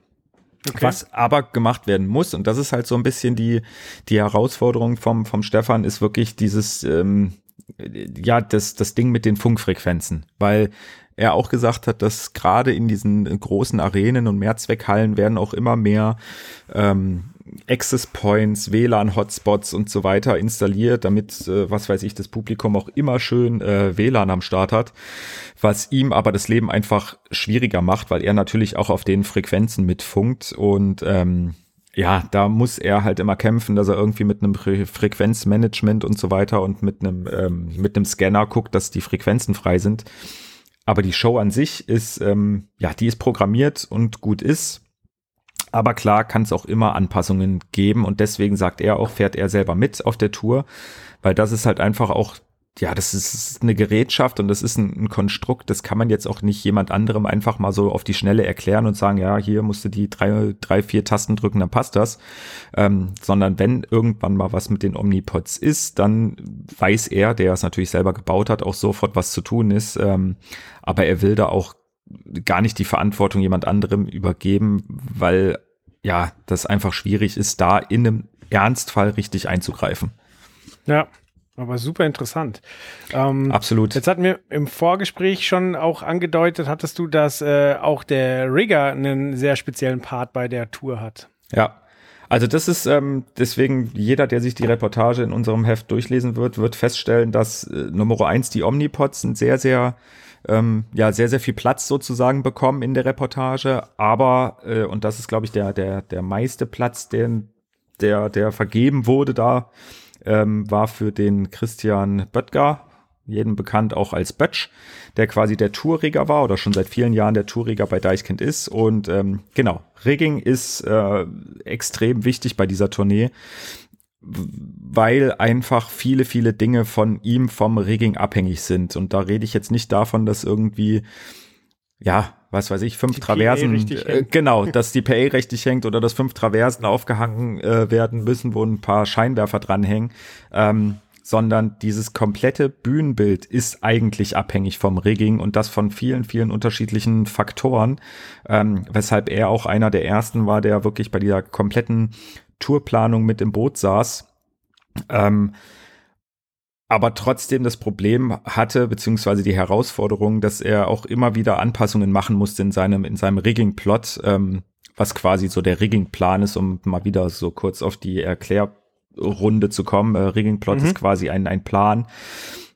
Okay. Was aber gemacht werden muss, und das ist halt so ein bisschen die, die Herausforderung vom, vom Stefan, ist wirklich dieses, ähm, ja, das, das Ding mit den Funkfrequenzen. Weil er auch gesagt hat, dass gerade in diesen großen Arenen und Mehrzweckhallen werden auch immer mehr ähm, Access Points, WLAN-Hotspots und so weiter installiert, damit, äh, was weiß ich, das Publikum auch immer schön äh, WLAN am Start hat, was ihm aber das Leben einfach schwieriger macht, weil er natürlich auch auf den Frequenzen mitfunkt und ähm, ja, da muss er halt immer kämpfen, dass er irgendwie mit einem Frequenzmanagement und so weiter und mit einem ähm, mit einem Scanner guckt, dass die Frequenzen frei sind. Aber die Show an sich ist, ähm, ja, die ist programmiert und gut ist. Aber klar kann es auch immer Anpassungen geben und deswegen sagt er auch, fährt er selber mit auf der Tour, weil das ist halt einfach auch ja, das ist eine Gerätschaft und das ist ein, ein, Konstrukt, das kann man jetzt auch nicht jemand anderem einfach mal so auf die Schnelle erklären und sagen, ja, hier musst du die drei, drei vier Tasten drücken, dann passt das. Ähm, sondern wenn irgendwann mal was mit den Omnipods ist, dann weiß er, der es natürlich selber gebaut hat, auch sofort, was zu tun ist. Ähm, aber er will da auch gar nicht die Verantwortung jemand anderem übergeben, weil ja, das einfach schwierig ist, da in einem Ernstfall richtig einzugreifen. Ja, aber super interessant. Ähm, Absolut. Jetzt hatten wir im Vorgespräch schon auch angedeutet, hattest du, dass äh, auch der Rigger einen sehr speziellen Part bei der Tour hat. Ja. Also das ist ähm, deswegen jeder, der sich die Reportage in unserem Heft durchlesen wird, wird feststellen, dass äh, Nummer eins die Omnipods sind sehr, sehr ähm, ja sehr, sehr viel Platz sozusagen bekommen in der Reportage. Aber, äh, und das ist, glaube ich, der, der, der meiste Platz, den, der, der vergeben wurde da ähm, war für den Christian Böttger, jedem bekannt auch als Bötsch, der quasi der Tourreger war oder schon seit vielen Jahren der Tourreger bei Deichkind ist. Und ähm, genau, Rigging ist äh, extrem wichtig bei dieser Tournee, weil einfach viele, viele Dinge von ihm vom Rigging abhängig sind. Und da rede ich jetzt nicht davon, dass irgendwie ja, was weiß ich, fünf die Traversen, äh, genau, <laughs> dass die PA richtig hängt oder dass fünf Traversen aufgehangen äh, werden müssen, wo ein paar Scheinwerfer dranhängen, ähm, sondern dieses komplette Bühnenbild ist eigentlich abhängig vom Rigging und das von vielen, vielen unterschiedlichen Faktoren, ähm, weshalb er auch einer der ersten war, der wirklich bei dieser kompletten Tourplanung mit im Boot saß. Ähm, aber trotzdem das Problem hatte, beziehungsweise die Herausforderung, dass er auch immer wieder Anpassungen machen musste in seinem, in seinem Rigging-Plot, ähm, was quasi so der Rigging-Plan ist, um mal wieder so kurz auf die Erklär Runde zu kommen. Äh, Rigging Plot mhm. ist quasi ein, ein Plan,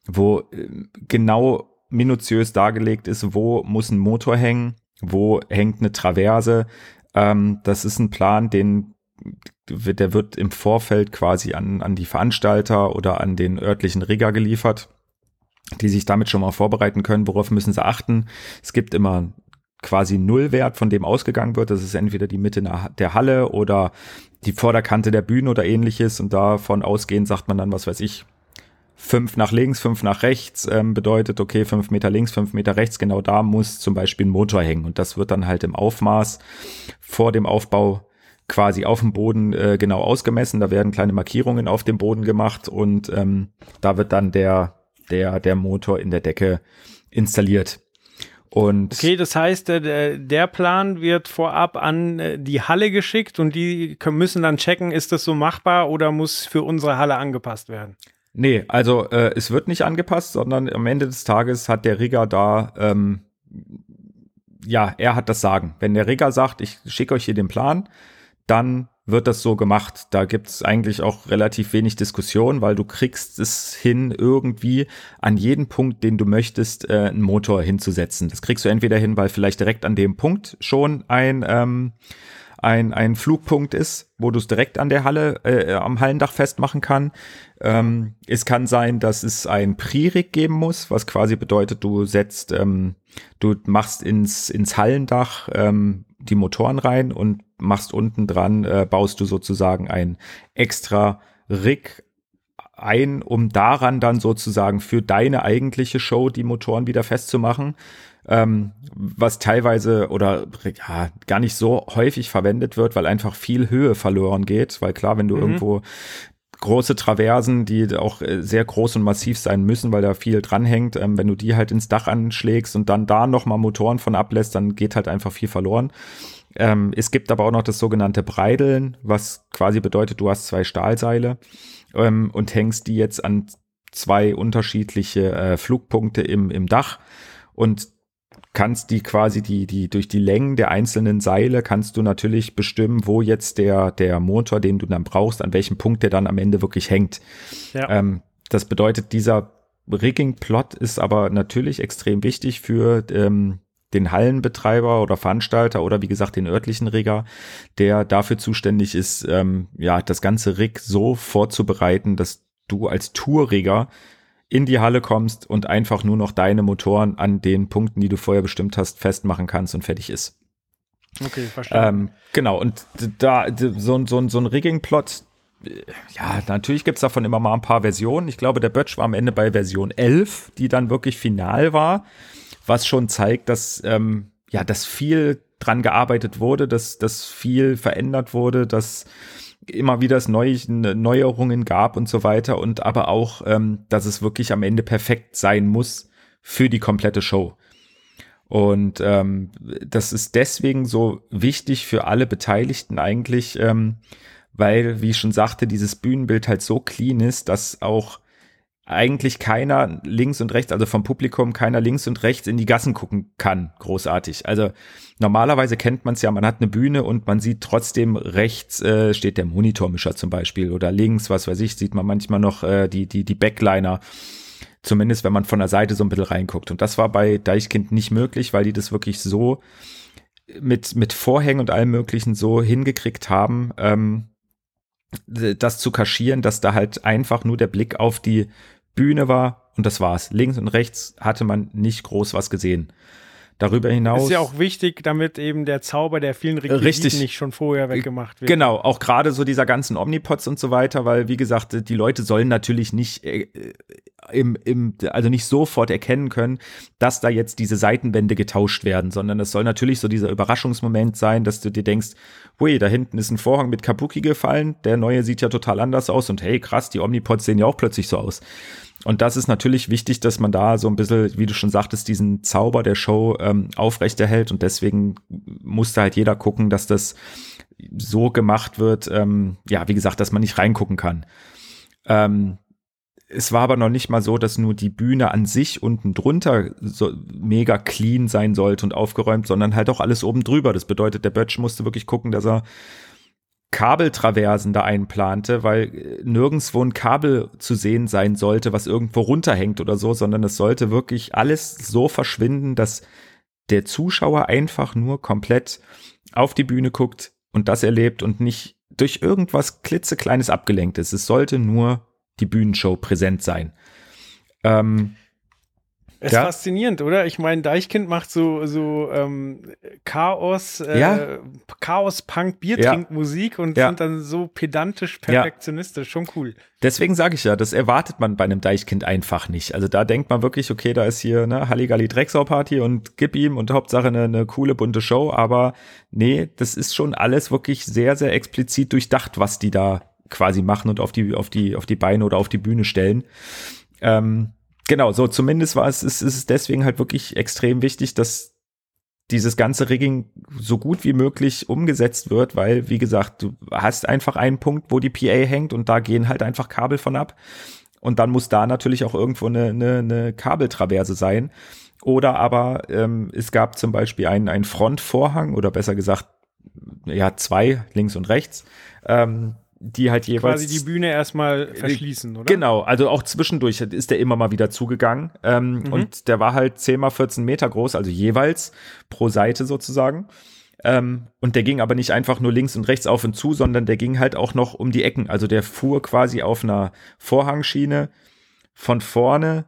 wo äh, genau minutiös dargelegt ist, wo muss ein Motor hängen, wo hängt eine Traverse. Ähm, das ist ein Plan, den der wird im Vorfeld quasi an, an die Veranstalter oder an den örtlichen Rigger geliefert, die sich damit schon mal vorbereiten können, worauf müssen sie achten. Es gibt immer quasi Nullwert, von dem ausgegangen wird. Das ist entweder die Mitte der Halle oder die Vorderkante der Bühne oder ähnliches. Und davon ausgehend sagt man dann, was weiß ich, fünf nach links, fünf nach rechts ähm, bedeutet, okay, fünf Meter links, fünf Meter rechts, genau da muss zum Beispiel ein Motor hängen. Und das wird dann halt im Aufmaß vor dem Aufbau quasi auf dem Boden äh, genau ausgemessen. Da werden kleine Markierungen auf dem Boden gemacht und ähm, da wird dann der, der, der Motor in der Decke installiert. Und okay, das heißt, der, der Plan wird vorab an äh, die Halle geschickt und die müssen dann checken, ist das so machbar oder muss für unsere Halle angepasst werden? Nee, also äh, es wird nicht angepasst, sondern am Ende des Tages hat der Rigger da, ähm, ja, er hat das Sagen. Wenn der Rigger sagt, ich schicke euch hier den Plan, dann wird das so gemacht. Da gibt's eigentlich auch relativ wenig Diskussion, weil du kriegst es hin, irgendwie an jeden Punkt, den du möchtest, äh, einen Motor hinzusetzen. Das kriegst du entweder hin, weil vielleicht direkt an dem Punkt schon ein ähm, ein, ein Flugpunkt ist, wo du es direkt an der Halle, äh, am Hallendach festmachen kann. Ähm, es kann sein, dass es ein Pre-Rig geben muss, was quasi bedeutet, du setzt, ähm, du machst ins, ins Hallendach ähm, die Motoren rein und machst unten dran, äh, baust du sozusagen ein extra Rig ein, um daran dann sozusagen für deine eigentliche Show die Motoren wieder festzumachen ähm, was teilweise oder ja, gar nicht so häufig verwendet wird, weil einfach viel Höhe verloren geht. Weil klar, wenn du mhm. irgendwo große Traversen, die auch äh, sehr groß und massiv sein müssen, weil da viel dranhängt. Ähm, wenn du die halt ins Dach anschlägst und dann da nochmal Motoren von ablässt, dann geht halt einfach viel verloren. Ähm, es gibt aber auch noch das sogenannte Breideln, was quasi bedeutet, du hast zwei Stahlseile ähm, und hängst die jetzt an zwei unterschiedliche äh, Flugpunkte im, im Dach. Und kannst die quasi die, die, durch die Längen der einzelnen Seile kannst du natürlich bestimmen, wo jetzt der, der Motor, den du dann brauchst, an welchem Punkt der dann am Ende wirklich hängt. Ja. Ähm, das bedeutet, dieser Rigging-Plot ist aber natürlich extrem wichtig für ähm, den Hallenbetreiber oder Veranstalter oder wie gesagt den örtlichen Rigger, der dafür zuständig ist, ähm, ja, das ganze Rig so vorzubereiten, dass du als Tourrigger in die Halle kommst und einfach nur noch deine Motoren an den Punkten, die du vorher bestimmt hast, festmachen kannst und fertig ist. Okay, verstanden. Ähm, genau, und da so, so, so ein Rigging-Plot, ja, natürlich gibt's davon immer mal ein paar Versionen. Ich glaube, der Bötsch war am Ende bei Version 11, die dann wirklich final war, was schon zeigt, dass, ähm, ja, dass viel dran gearbeitet wurde, dass, dass viel verändert wurde, dass immer wieder es Neu Neuerungen gab und so weiter und aber auch, ähm, dass es wirklich am Ende perfekt sein muss für die komplette Show. Und ähm, das ist deswegen so wichtig für alle Beteiligten eigentlich, ähm, weil, wie ich schon sagte, dieses Bühnenbild halt so clean ist, dass auch eigentlich keiner links und rechts, also vom Publikum keiner links und rechts in die Gassen gucken kann, großartig. Also normalerweise kennt man es ja, man hat eine Bühne und man sieht trotzdem rechts äh, steht der Monitormischer zum Beispiel oder links, was weiß ich, sieht man manchmal noch äh, die, die, die Backliner. Zumindest wenn man von der Seite so ein bisschen reinguckt. Und das war bei Deichkind nicht möglich, weil die das wirklich so mit, mit Vorhängen und allem möglichen so hingekriegt haben, ähm, das zu kaschieren, dass da halt einfach nur der Blick auf die Bühne war und das war's. Links und rechts hatte man nicht groß was gesehen. Darüber hinaus. Ist ja auch wichtig, damit eben der Zauber der vielen Requisiten richtig, nicht schon vorher weggemacht wird. Genau, auch gerade so dieser ganzen Omnipods und so weiter, weil wie gesagt, die Leute sollen natürlich nicht äh, im, im, also nicht sofort erkennen können, dass da jetzt diese Seitenwände getauscht werden, sondern es soll natürlich so dieser Überraschungsmoment sein, dass du dir denkst, hui, da hinten ist ein Vorhang mit Kabuki gefallen, der neue sieht ja total anders aus und hey, krass, die Omnipods sehen ja auch plötzlich so aus. Und das ist natürlich wichtig, dass man da so ein bisschen, wie du schon sagtest, diesen Zauber der Show ähm, aufrechterhält. Und deswegen musste halt jeder gucken, dass das so gemacht wird, ähm, ja, wie gesagt, dass man nicht reingucken kann. Ähm, es war aber noch nicht mal so, dass nur die Bühne an sich unten drunter so mega clean sein sollte und aufgeräumt, sondern halt auch alles oben drüber. Das bedeutet, der Bötsch musste wirklich gucken, dass er Kabeltraversen da einplante, weil äh, nirgendwo ein Kabel zu sehen sein sollte, was irgendwo runterhängt oder so, sondern es sollte wirklich alles so verschwinden, dass der Zuschauer einfach nur komplett auf die Bühne guckt und das erlebt und nicht durch irgendwas klitzekleines abgelenkt ist. Es sollte nur die Bühnenshow präsent sein. Ähm, es ist ja. faszinierend, oder? Ich meine, Deichkind macht so, so ähm, Chaos, äh, ja. Chaos, Punk, Biertrinkmusik ja. und sind dann so pedantisch, perfektionistisch. Schon cool. Deswegen sage ich ja, das erwartet man bei einem Deichkind einfach nicht. Also da denkt man wirklich, okay, da ist hier ne Halligalli Drecksau-Party und gib ihm und Hauptsache eine, eine coole bunte Show. Aber nee, das ist schon alles wirklich sehr, sehr explizit durchdacht, was die da quasi machen und auf die, auf die, auf die Beine oder auf die Bühne stellen. Ähm, genau, so zumindest war es, ist, ist es deswegen halt wirklich extrem wichtig, dass dieses ganze Rigging so gut wie möglich umgesetzt wird, weil, wie gesagt, du hast einfach einen Punkt, wo die PA hängt und da gehen halt einfach Kabel von ab. Und dann muss da natürlich auch irgendwo eine, eine, eine Kabeltraverse sein. Oder aber ähm, es gab zum Beispiel einen, einen Frontvorhang oder besser gesagt, ja, zwei, links und rechts, ähm, die halt jeweils. Quasi die Bühne erstmal verschließen, oder? Genau, also auch zwischendurch ist der immer mal wieder zugegangen. Ähm, mhm. Und der war halt 10 mal 14 Meter groß, also jeweils pro Seite sozusagen. Ähm, und der ging aber nicht einfach nur links und rechts auf und zu, sondern der ging halt auch noch um die Ecken. Also der fuhr quasi auf einer Vorhangschiene von vorne.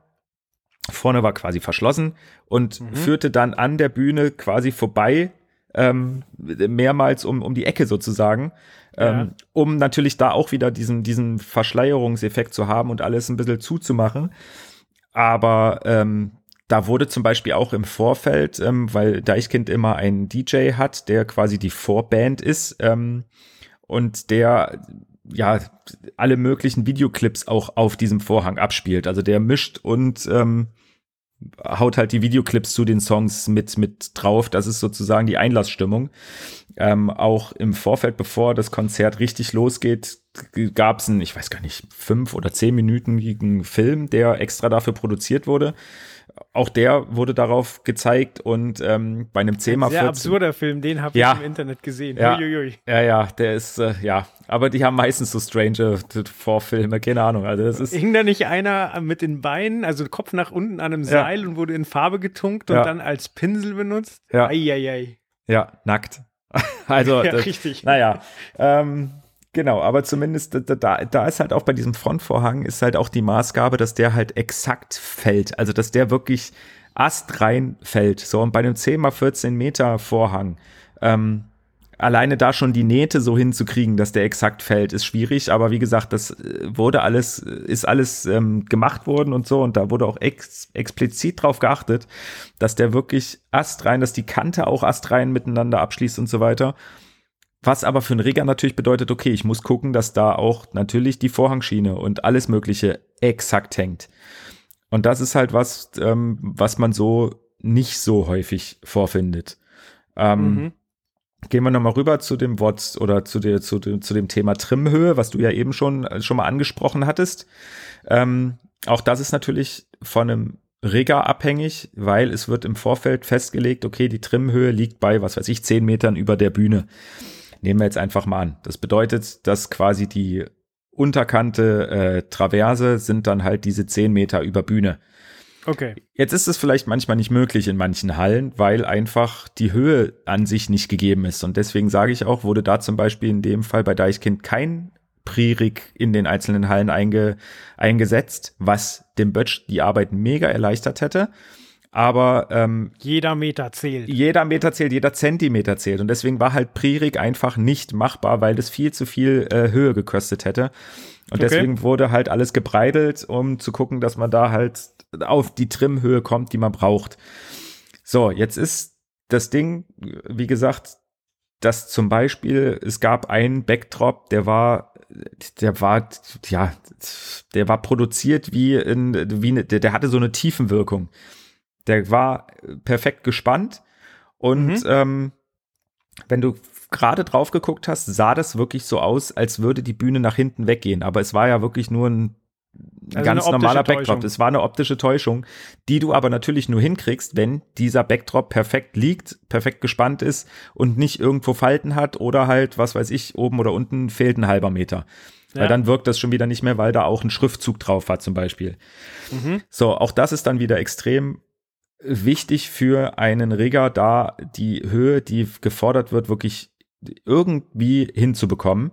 Vorne war quasi verschlossen und mhm. führte dann an der Bühne quasi vorbei ähm, mehrmals um, um die Ecke sozusagen, ähm, um natürlich da auch wieder diesen, diesen Verschleierungseffekt zu haben und alles ein bisschen zuzumachen. Aber ähm, da wurde zum Beispiel auch im Vorfeld, ähm, weil Deichkind immer einen DJ hat, der quasi die Vorband ist ähm, und der ja alle möglichen Videoclips auch auf diesem Vorhang abspielt. Also der mischt und ähm, haut halt die Videoclips zu den Songs mit, mit drauf. Das ist sozusagen die Einlassstimmung. Ähm, auch im Vorfeld, bevor das Konzert richtig losgeht, gab es einen, ich weiß gar nicht, fünf oder zehn minütigen Film, der extra dafür produziert wurde auch der wurde darauf gezeigt und ähm, bei einem 10 Ein sehr 14. absurder Film, den habe ja. ich im Internet gesehen. Ja, ja, ja, der ist, äh, ja, aber die haben meistens so strange Vorfilme, keine Ahnung. Also das ist Hing da nicht einer mit den Beinen, also Kopf nach unten an einem Seil ja. und wurde in Farbe getunkt und ja. dann als Pinsel benutzt? Ja. Eieiei. Ja, nackt. <laughs> also, ja, das, richtig. Naja, ähm, Genau, aber zumindest da, da ist halt auch bei diesem Frontvorhang ist halt auch die Maßgabe, dass der halt exakt fällt. Also, dass der wirklich astrein fällt. So, und bei einem 10 mal 14 Meter Vorhang, ähm, alleine da schon die Nähte so hinzukriegen, dass der exakt fällt, ist schwierig. Aber wie gesagt, das äh, wurde alles, ist alles ähm, gemacht worden und so. Und da wurde auch ex explizit drauf geachtet, dass der wirklich astrein, dass die Kante auch astrein miteinander abschließt und so weiter. Was aber für einen Rigger natürlich bedeutet, okay, ich muss gucken, dass da auch natürlich die Vorhangschiene und alles Mögliche exakt hängt. Und das ist halt was, ähm, was man so nicht so häufig vorfindet. Ähm, mhm. Gehen wir nochmal rüber zu dem Wort oder zu, der, zu, dem, zu dem Thema Trimhöhe, was du ja eben schon, schon mal angesprochen hattest. Ähm, auch das ist natürlich von einem Rigger abhängig, weil es wird im Vorfeld festgelegt, okay, die Trimhöhe liegt bei, was weiß ich, zehn Metern über der Bühne. Nehmen wir jetzt einfach mal an. Das bedeutet, dass quasi die Unterkante äh, Traverse sind dann halt diese 10 Meter über Bühne. Okay. Jetzt ist es vielleicht manchmal nicht möglich in manchen Hallen, weil einfach die Höhe an sich nicht gegeben ist. Und deswegen sage ich auch, wurde da zum Beispiel in dem Fall bei Deichkind kein Pre-Rig in den einzelnen Hallen einge, eingesetzt, was dem Bötsch die Arbeit mega erleichtert hätte. Aber ähm, jeder Meter zählt. Jeder Meter zählt, jeder Zentimeter zählt. Und deswegen war halt Prerig einfach nicht machbar, weil das viel zu viel äh, Höhe gekostet hätte. Und okay. deswegen wurde halt alles gebreidelt, um zu gucken, dass man da halt auf die Trimhöhe kommt, die man braucht. So, jetzt ist das Ding, wie gesagt, dass zum Beispiel, es gab einen Backdrop, der war, der war, ja, der war produziert wie in, wie, der, der hatte so eine Tiefenwirkung. Der war perfekt gespannt und mhm. ähm, wenn du gerade drauf geguckt hast, sah das wirklich so aus, als würde die Bühne nach hinten weggehen. Aber es war ja wirklich nur ein also ganz normaler Backdrop. Täuschung. Es war eine optische Täuschung, die du aber natürlich nur hinkriegst, wenn dieser Backdrop perfekt liegt, perfekt gespannt ist und nicht irgendwo Falten hat oder halt, was weiß ich, oben oder unten fehlt ein halber Meter. Ja. Weil dann wirkt das schon wieder nicht mehr, weil da auch ein Schriftzug drauf war zum Beispiel. Mhm. So, auch das ist dann wieder extrem wichtig für einen Rigger, da die Höhe, die gefordert wird, wirklich irgendwie hinzubekommen.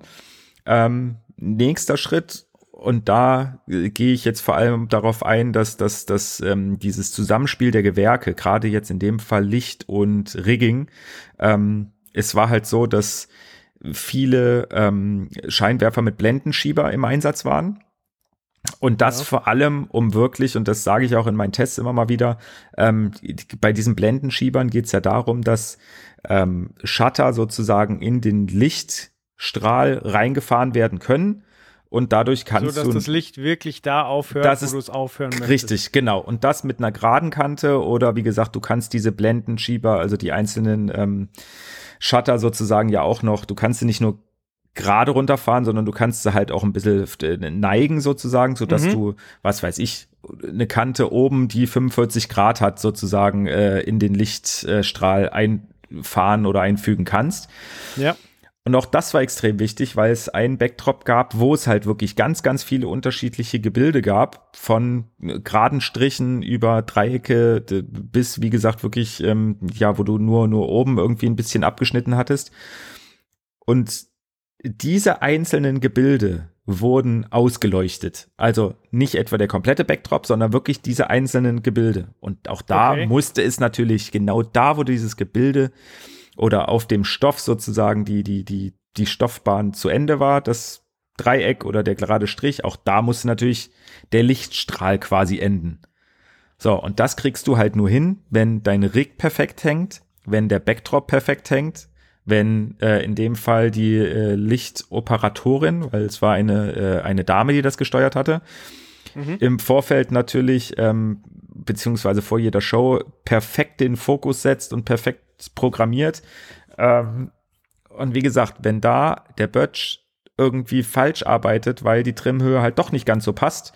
Ähm, nächster Schritt, und da äh, gehe ich jetzt vor allem darauf ein, dass, dass, dass ähm, dieses Zusammenspiel der Gewerke, gerade jetzt in dem Fall Licht und Rigging, ähm, es war halt so, dass viele ähm, Scheinwerfer mit Blendenschieber im Einsatz waren. Und das ja. vor allem, um wirklich, und das sage ich auch in meinen Tests immer mal wieder, ähm, bei diesen Blendenschiebern geht es ja darum, dass ähm, Shutter sozusagen in den Lichtstrahl reingefahren werden können und dadurch kannst so, dass du das Licht wirklich da aufhört, wo du es aufhören möchtest. Richtig, genau. Und das mit einer geraden Kante oder wie gesagt, du kannst diese Blendenschieber, also die einzelnen ähm, Shutter sozusagen ja auch noch, du kannst sie nicht nur gerade runterfahren, sondern du kannst sie halt auch ein bisschen äh, neigen sozusagen, so dass mhm. du, was weiß ich, eine Kante oben, die 45 Grad hat, sozusagen äh, in den Lichtstrahl einfahren oder einfügen kannst. Ja. Und auch das war extrem wichtig, weil es einen Backdrop gab, wo es halt wirklich ganz, ganz viele unterschiedliche Gebilde gab, von geraden Strichen über Dreiecke bis, wie gesagt, wirklich, ähm, ja, wo du nur, nur oben irgendwie ein bisschen abgeschnitten hattest. Und diese einzelnen Gebilde wurden ausgeleuchtet. Also nicht etwa der komplette Backdrop, sondern wirklich diese einzelnen Gebilde. Und auch da okay. musste es natürlich genau da, wo dieses Gebilde oder auf dem Stoff sozusagen die, die, die, die Stoffbahn zu Ende war, das Dreieck oder der gerade Strich, auch da muss natürlich der Lichtstrahl quasi enden. So, und das kriegst du halt nur hin, wenn dein Rig perfekt hängt, wenn der Backdrop perfekt hängt, wenn äh, in dem Fall die äh, Lichtoperatorin, weil es war eine, äh, eine Dame, die das gesteuert hatte, mhm. im Vorfeld natürlich, ähm, beziehungsweise vor jeder Show, perfekt den Fokus setzt und perfekt programmiert. Ähm, und wie gesagt, wenn da der Bötsch irgendwie falsch arbeitet, weil die Trimhöhe halt doch nicht ganz so passt,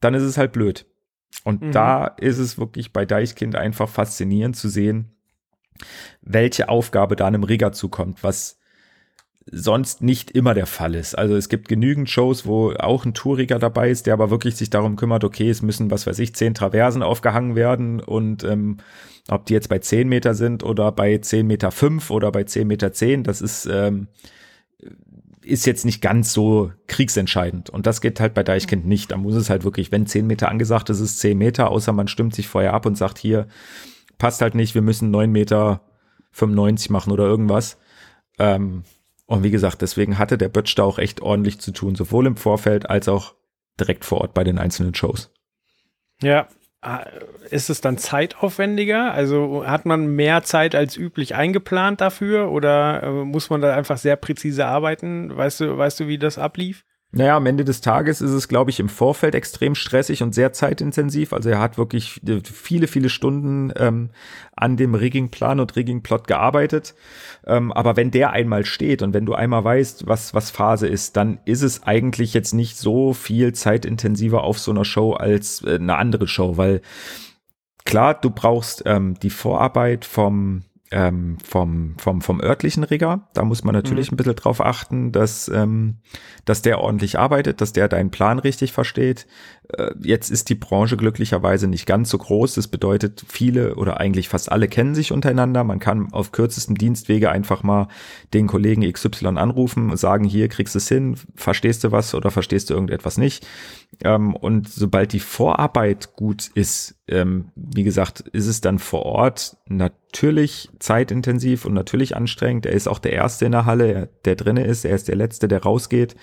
dann ist es halt blöd. Und mhm. da ist es wirklich bei Deichkind einfach faszinierend zu sehen, welche Aufgabe da einem Rigger zukommt, was sonst nicht immer der Fall ist. Also es gibt genügend Shows, wo auch ein Touriger dabei ist, der aber wirklich sich darum kümmert, okay, es müssen, was weiß ich, zehn Traversen aufgehangen werden und ähm, ob die jetzt bei zehn Meter sind oder bei zehn Meter fünf oder bei zehn Meter zehn, das ist, ähm, ist jetzt nicht ganz so kriegsentscheidend. Und das geht halt bei Deichkind nicht. Da muss es halt wirklich, wenn zehn Meter angesagt ist, ist zehn Meter, außer man stimmt sich vorher ab und sagt, hier, passt halt nicht, wir müssen neun Meter 95 machen oder irgendwas. Ähm, und wie gesagt, deswegen hatte der Bötsch da auch echt ordentlich zu tun, sowohl im Vorfeld als auch direkt vor Ort bei den einzelnen Shows. Ja, ah, ist es dann zeitaufwendiger? Also hat man mehr Zeit als üblich eingeplant dafür oder äh, muss man da einfach sehr präzise arbeiten? Weißt du, weißt du, wie das ablief? Naja, am Ende des Tages ist es, glaube ich, im Vorfeld extrem stressig und sehr zeitintensiv. Also er hat wirklich äh, viele, viele Stunden ähm, an dem Riggingplan und Riggingplot gearbeitet. Ähm, aber wenn der einmal steht und wenn du einmal weißt, was, was Phase ist, dann ist es eigentlich jetzt nicht so viel zeitintensiver auf so einer Show als äh, eine andere Show, weil klar, du brauchst ähm, die Vorarbeit vom ähm, vom, vom, vom örtlichen Rigger. Da muss man natürlich mhm. ein bisschen drauf achten, dass, ähm, dass der ordentlich arbeitet, dass der deinen Plan richtig versteht. Äh, jetzt ist die Branche glücklicherweise nicht ganz so groß. Das bedeutet, viele oder eigentlich fast alle kennen sich untereinander. Man kann auf kürzestem Dienstwege einfach mal den Kollegen XY anrufen und sagen, hier kriegst du es hin, verstehst du was oder verstehst du irgendetwas nicht. Ähm, und sobald die Vorarbeit gut ist, ähm, wie gesagt, ist es dann vor Ort natürlich zeitintensiv und natürlich anstrengend. Er ist auch der Erste in der Halle, der drinne ist. Er ist der Letzte, der rausgeht.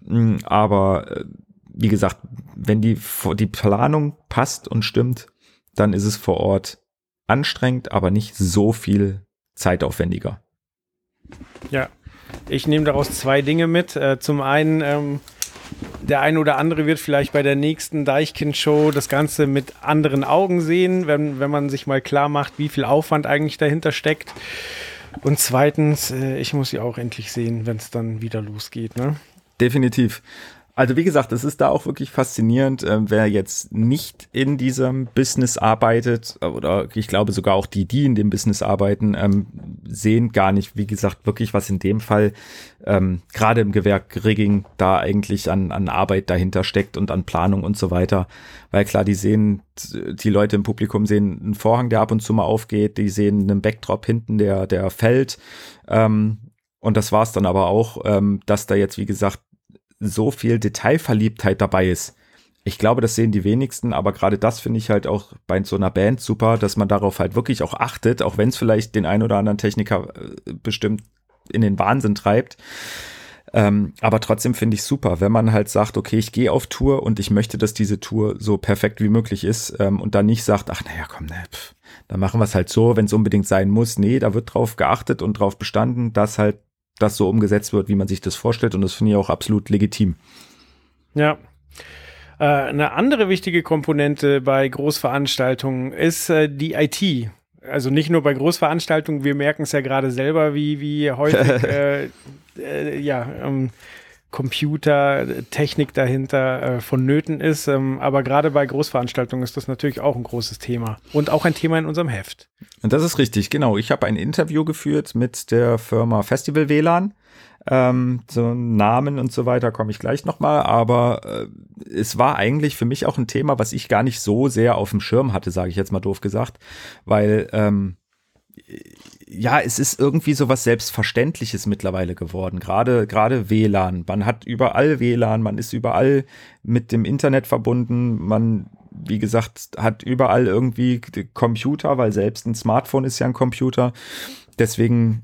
Mm, aber äh, wie gesagt, wenn die, die Planung passt und stimmt, dann ist es vor Ort anstrengend, aber nicht so viel zeitaufwendiger. Ja, ich nehme daraus zwei Dinge mit. Äh, zum einen, ähm, der eine oder andere wird vielleicht bei der nächsten Deichkind-Show das Ganze mit anderen Augen sehen, wenn, wenn man sich mal klar macht, wie viel Aufwand eigentlich dahinter steckt. Und zweitens, äh, ich muss sie auch endlich sehen, wenn es dann wieder losgeht. Ne? Definitiv. Also wie gesagt, es ist da auch wirklich faszinierend, äh, wer jetzt nicht in diesem Business arbeitet oder ich glaube sogar auch die, die in dem Business arbeiten, ähm, sehen gar nicht, wie gesagt, wirklich was in dem Fall ähm, gerade im Gewerk Rigging da eigentlich an, an Arbeit dahinter steckt und an Planung und so weiter. Weil klar, die sehen, die Leute im Publikum sehen einen Vorhang, der ab und zu mal aufgeht, die sehen einen Backdrop hinten, der, der fällt. Ähm, und das war's dann aber auch, ähm, dass da jetzt, wie gesagt, so viel Detailverliebtheit dabei ist. Ich glaube, das sehen die wenigsten, aber gerade das finde ich halt auch bei so einer Band super, dass man darauf halt wirklich auch achtet, auch wenn es vielleicht den ein oder anderen Techniker äh, bestimmt in den Wahnsinn treibt. Ähm, aber trotzdem finde ich super, wenn man halt sagt, okay, ich gehe auf Tour und ich möchte, dass diese Tour so perfekt wie möglich ist ähm, und dann nicht sagt, ach naja, komm, ne, pff, dann machen wir es halt so, wenn es unbedingt sein muss. Nee, da wird drauf geachtet und drauf bestanden, dass halt das so umgesetzt wird, wie man sich das vorstellt. Und das finde ich auch absolut legitim. Ja. Äh, eine andere wichtige Komponente bei Großveranstaltungen ist äh, die IT. Also nicht nur bei Großveranstaltungen, wir merken es ja gerade selber, wie, wie häufig <laughs> äh, äh, ja, ähm, Computer, Technik dahinter äh, vonnöten ist. Ähm, aber gerade bei Großveranstaltungen ist das natürlich auch ein großes Thema und auch ein Thema in unserem Heft. Das ist richtig, genau. Ich habe ein Interview geführt mit der Firma Festival WLAN. Ähm, so Namen und so weiter komme ich gleich nochmal, aber äh, es war eigentlich für mich auch ein Thema, was ich gar nicht so sehr auf dem Schirm hatte, sage ich jetzt mal doof gesagt, weil ähm, ja, es ist irgendwie so was Selbstverständliches mittlerweile geworden. Gerade, gerade WLAN. Man hat überall WLAN, man ist überall mit dem Internet verbunden. Man, wie gesagt, hat überall irgendwie Computer, weil selbst ein Smartphone ist ja ein Computer. Deswegen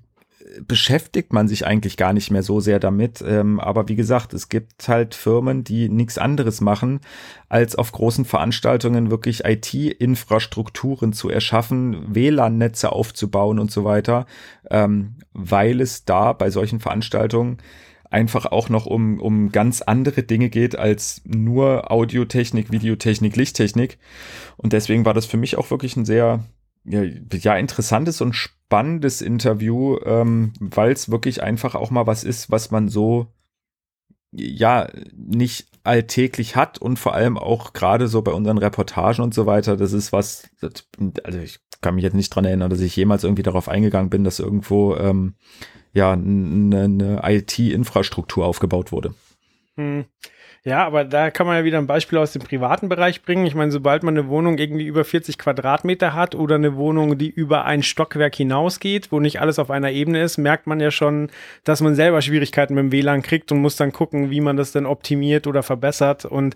beschäftigt man sich eigentlich gar nicht mehr so sehr damit. Ähm, aber wie gesagt, es gibt halt Firmen, die nichts anderes machen, als auf großen Veranstaltungen wirklich IT-Infrastrukturen zu erschaffen, WLAN-Netze aufzubauen und so weiter, ähm, weil es da bei solchen Veranstaltungen einfach auch noch um, um ganz andere Dinge geht als nur Audiotechnik, Videotechnik, Lichttechnik. Und deswegen war das für mich auch wirklich ein sehr ja, interessantes und spannendes Interview, ähm, weil es wirklich einfach auch mal was ist, was man so ja nicht alltäglich hat und vor allem auch gerade so bei unseren Reportagen und so weiter, das ist was, das, also ich kann mich jetzt nicht dran erinnern, dass ich jemals irgendwie darauf eingegangen bin, dass irgendwo ähm, ja eine, eine IT-Infrastruktur aufgebaut wurde. Hm. Ja, aber da kann man ja wieder ein Beispiel aus dem privaten Bereich bringen. Ich meine, sobald man eine Wohnung irgendwie über 40 Quadratmeter hat oder eine Wohnung, die über ein Stockwerk hinausgeht, wo nicht alles auf einer Ebene ist, merkt man ja schon, dass man selber Schwierigkeiten mit dem WLAN kriegt und muss dann gucken, wie man das denn optimiert oder verbessert. Und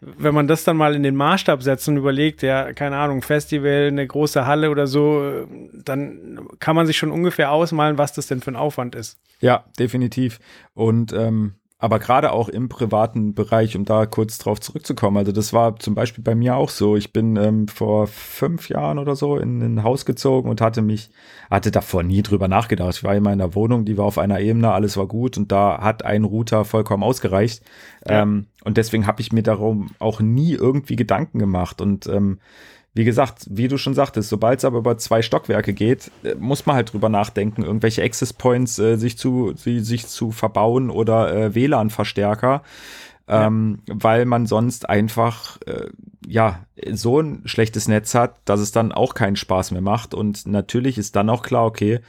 wenn man das dann mal in den Maßstab setzt und überlegt, ja, keine Ahnung, Festival, eine große Halle oder so, dann kann man sich schon ungefähr ausmalen, was das denn für ein Aufwand ist. Ja, definitiv. Und ähm, aber gerade auch im privaten Bereich, um da kurz drauf zurückzukommen. Also das war zum Beispiel bei mir auch so. Ich bin ähm, vor fünf Jahren oder so in, in ein Haus gezogen und hatte mich, hatte davor nie drüber nachgedacht. Ich war in meiner Wohnung, die war auf einer Ebene, alles war gut und da hat ein Router vollkommen ausgereicht. Ja. Ähm, und deswegen habe ich mir darum auch nie irgendwie Gedanken gemacht. Und ähm, wie gesagt, wie du schon sagtest, sobald es aber über zwei Stockwerke geht, äh, muss man halt drüber nachdenken, irgendwelche Access Points äh, sich zu sich zu verbauen oder äh, WLAN-Verstärker, ähm, ja. weil man sonst einfach äh, ja so ein schlechtes Netz hat, dass es dann auch keinen Spaß mehr macht. Und natürlich ist dann auch klar, okay,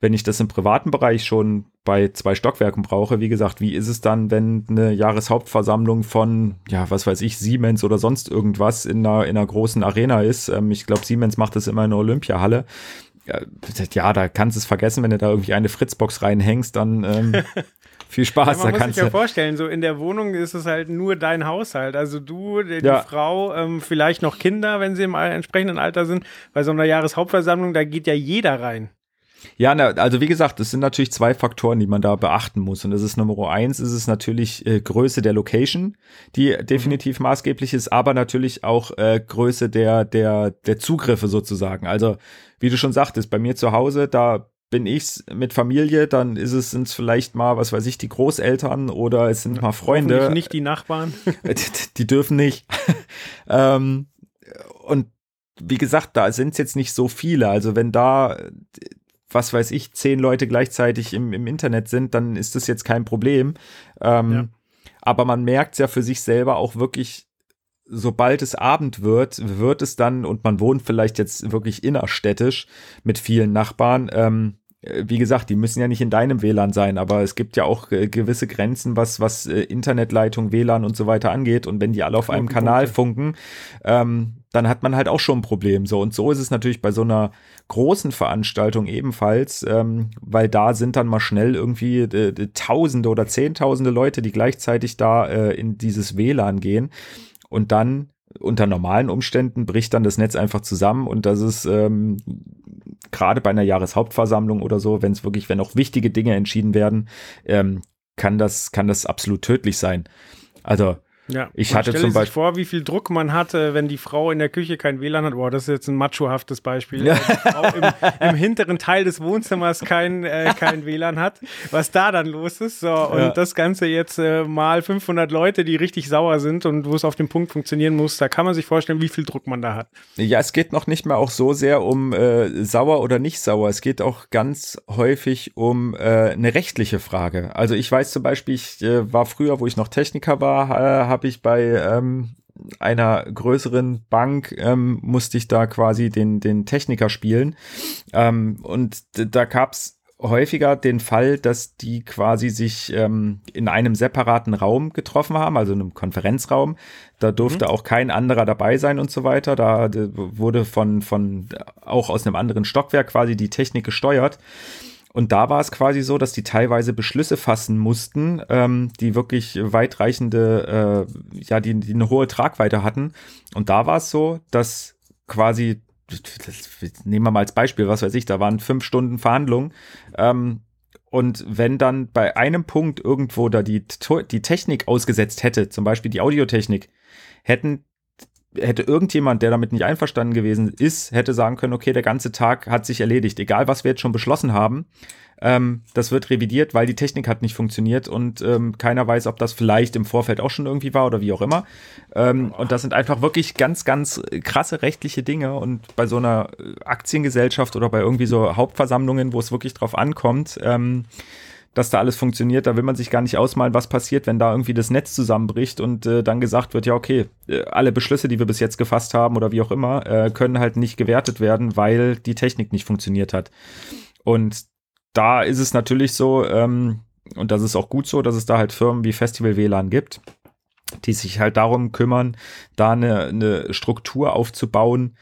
wenn ich das im privaten Bereich schon bei zwei Stockwerken brauche, wie gesagt, wie ist es dann, wenn eine Jahreshauptversammlung von, ja, was weiß ich, Siemens oder sonst irgendwas in einer, in einer großen Arena ist? Ähm, ich glaube, Siemens macht das immer in der Olympiahalle. Ja, ja, da kannst du es vergessen, wenn du da irgendwie eine Fritzbox reinhängst, dann ähm, <laughs> viel Spaß. Ja, man da muss sich ja vorstellen, so in der Wohnung ist es halt nur dein Haushalt. Also du, die, ja. Frau, ähm, vielleicht noch Kinder, wenn sie im entsprechenden Alter sind. Bei so einer Jahreshauptversammlung, da geht ja jeder rein. Ja, na, also wie gesagt, es sind natürlich zwei Faktoren, die man da beachten muss. Und das ist Nummer eins, ist es natürlich äh, Größe der Location, die definitiv mhm. maßgeblich ist, aber natürlich auch äh, Größe der, der, der Zugriffe sozusagen. Also, wie du schon sagtest, bei mir zu Hause, da bin ich's mit Familie, dann ist es sind vielleicht mal, was weiß ich, die Großeltern oder es sind mal Freunde. Nicht die Nachbarn. <laughs> die, die dürfen nicht. <laughs> ähm, und wie gesagt, da sind es jetzt nicht so viele. Also wenn da was weiß ich, zehn Leute gleichzeitig im, im Internet sind, dann ist das jetzt kein Problem. Ähm, ja. Aber man merkt es ja für sich selber auch wirklich, sobald es Abend wird, wird es dann, und man wohnt vielleicht jetzt wirklich innerstädtisch mit vielen Nachbarn, ähm, äh, wie gesagt, die müssen ja nicht in deinem WLAN sein, aber es gibt ja auch äh, gewisse Grenzen, was, was äh, Internetleitung, WLAN und so weiter angeht. Und wenn die alle auf einem Kanal funken, ähm, dann hat man halt auch schon ein Problem. So und so ist es natürlich bei so einer großen Veranstaltung ebenfalls, ähm, weil da sind dann mal schnell irgendwie äh, Tausende oder Zehntausende Leute, die gleichzeitig da äh, in dieses WLAN gehen und dann unter normalen Umständen bricht dann das Netz einfach zusammen und das ist ähm, gerade bei einer Jahreshauptversammlung oder so, wenn es wirklich, wenn auch wichtige Dinge entschieden werden, ähm, kann das, kann das absolut tödlich sein. Also ja, ich hatte zum Beispiel vor, wie viel Druck man hatte, wenn die Frau in der Küche kein WLAN hat. Boah, das ist jetzt ein machohaftes Beispiel. Ja. Im, im, hinteren Teil des Wohnzimmers kein, äh, kein WLAN hat. Was da dann los ist. So, und ja. das Ganze jetzt äh, mal 500 Leute, die richtig sauer sind und wo es auf dem Punkt funktionieren muss. Da kann man sich vorstellen, wie viel Druck man da hat. Ja, es geht noch nicht mal auch so sehr um äh, sauer oder nicht sauer. Es geht auch ganz häufig um äh, eine rechtliche Frage. Also ich weiß zum Beispiel, ich äh, war früher, wo ich noch Techniker war, äh, habe ich bei ähm, einer größeren Bank ähm, musste ich da quasi den, den Techniker spielen. Ähm, und da gab's häufiger den Fall, dass die quasi sich ähm, in einem separaten Raum getroffen haben, also in einem Konferenzraum. Da durfte mhm. auch kein anderer dabei sein und so weiter. Da wurde von, von auch aus einem anderen Stockwerk quasi die Technik gesteuert. Und da war es quasi so, dass die teilweise Beschlüsse fassen mussten, ähm, die wirklich weitreichende, äh, ja, die, die eine hohe Tragweite hatten. Und da war es so, dass quasi, das, nehmen wir mal als Beispiel, was weiß ich, da waren fünf Stunden Verhandlungen. Ähm, und wenn dann bei einem Punkt irgendwo da die, die Technik ausgesetzt hätte, zum Beispiel die Audiotechnik, hätten hätte irgendjemand, der damit nicht einverstanden gewesen ist, hätte sagen können, okay, der ganze Tag hat sich erledigt, egal was wir jetzt schon beschlossen haben. Ähm, das wird revidiert, weil die Technik hat nicht funktioniert und ähm, keiner weiß, ob das vielleicht im Vorfeld auch schon irgendwie war oder wie auch immer. Ähm, und das sind einfach wirklich ganz, ganz krasse rechtliche Dinge und bei so einer Aktiengesellschaft oder bei irgendwie so Hauptversammlungen, wo es wirklich drauf ankommt, ähm, dass da alles funktioniert. Da will man sich gar nicht ausmalen, was passiert, wenn da irgendwie das Netz zusammenbricht und äh, dann gesagt wird, ja, okay, äh, alle Beschlüsse, die wir bis jetzt gefasst haben oder wie auch immer, äh, können halt nicht gewertet werden, weil die Technik nicht funktioniert hat. Und da ist es natürlich so, ähm, und das ist auch gut so, dass es da halt Firmen wie Festival WLAN gibt, die sich halt darum kümmern, da eine, eine Struktur aufzubauen,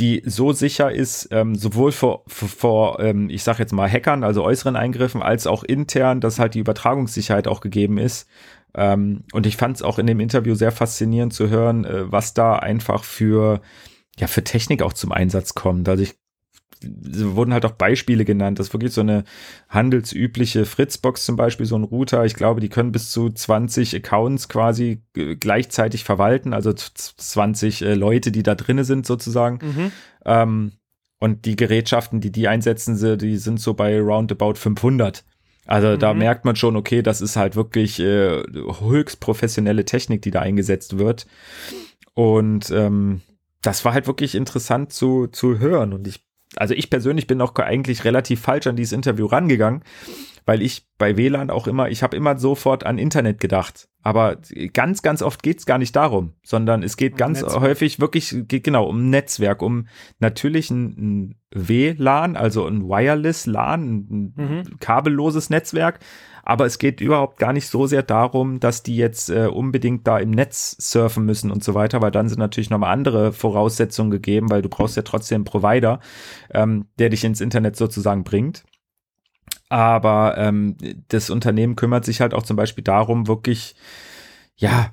die so sicher ist, ähm, sowohl vor, vor, ähm, ich sag jetzt mal, Hackern, also äußeren Eingriffen, als auch intern, dass halt die Übertragungssicherheit auch gegeben ist. Ähm, und ich fand es auch in dem Interview sehr faszinierend zu hören, äh, was da einfach für, ja, für Technik auch zum Einsatz kommt. Also ich wurden halt auch Beispiele genannt. Das ist wirklich so eine handelsübliche Fritzbox zum Beispiel, so ein Router. Ich glaube, die können bis zu 20 Accounts quasi gleichzeitig verwalten, also 20 äh, Leute, die da drinne sind sozusagen. Mhm. Ähm, und die Gerätschaften, die die einsetzen, die sind so bei roundabout 500. Also mhm. da merkt man schon, okay, das ist halt wirklich äh, höchst professionelle Technik, die da eingesetzt wird. Und ähm, das war halt wirklich interessant zu, zu hören. Und ich also ich persönlich bin auch eigentlich relativ falsch an dieses Interview rangegangen, weil ich bei WLAN auch immer, ich habe immer sofort an Internet gedacht. Aber ganz, ganz oft geht's gar nicht darum, sondern es geht um ganz Netzwerk. häufig wirklich, geht genau um Netzwerk, um natürlich ein, ein WLAN, also ein Wireless LAN, ein mhm. kabelloses Netzwerk, aber es geht überhaupt gar nicht so sehr darum, dass die jetzt äh, unbedingt da im Netz surfen müssen und so weiter, weil dann sind natürlich nochmal andere Voraussetzungen gegeben, weil du brauchst ja trotzdem einen Provider, ähm, der dich ins Internet sozusagen bringt. Aber ähm, das Unternehmen kümmert sich halt auch zum Beispiel darum, wirklich, ja,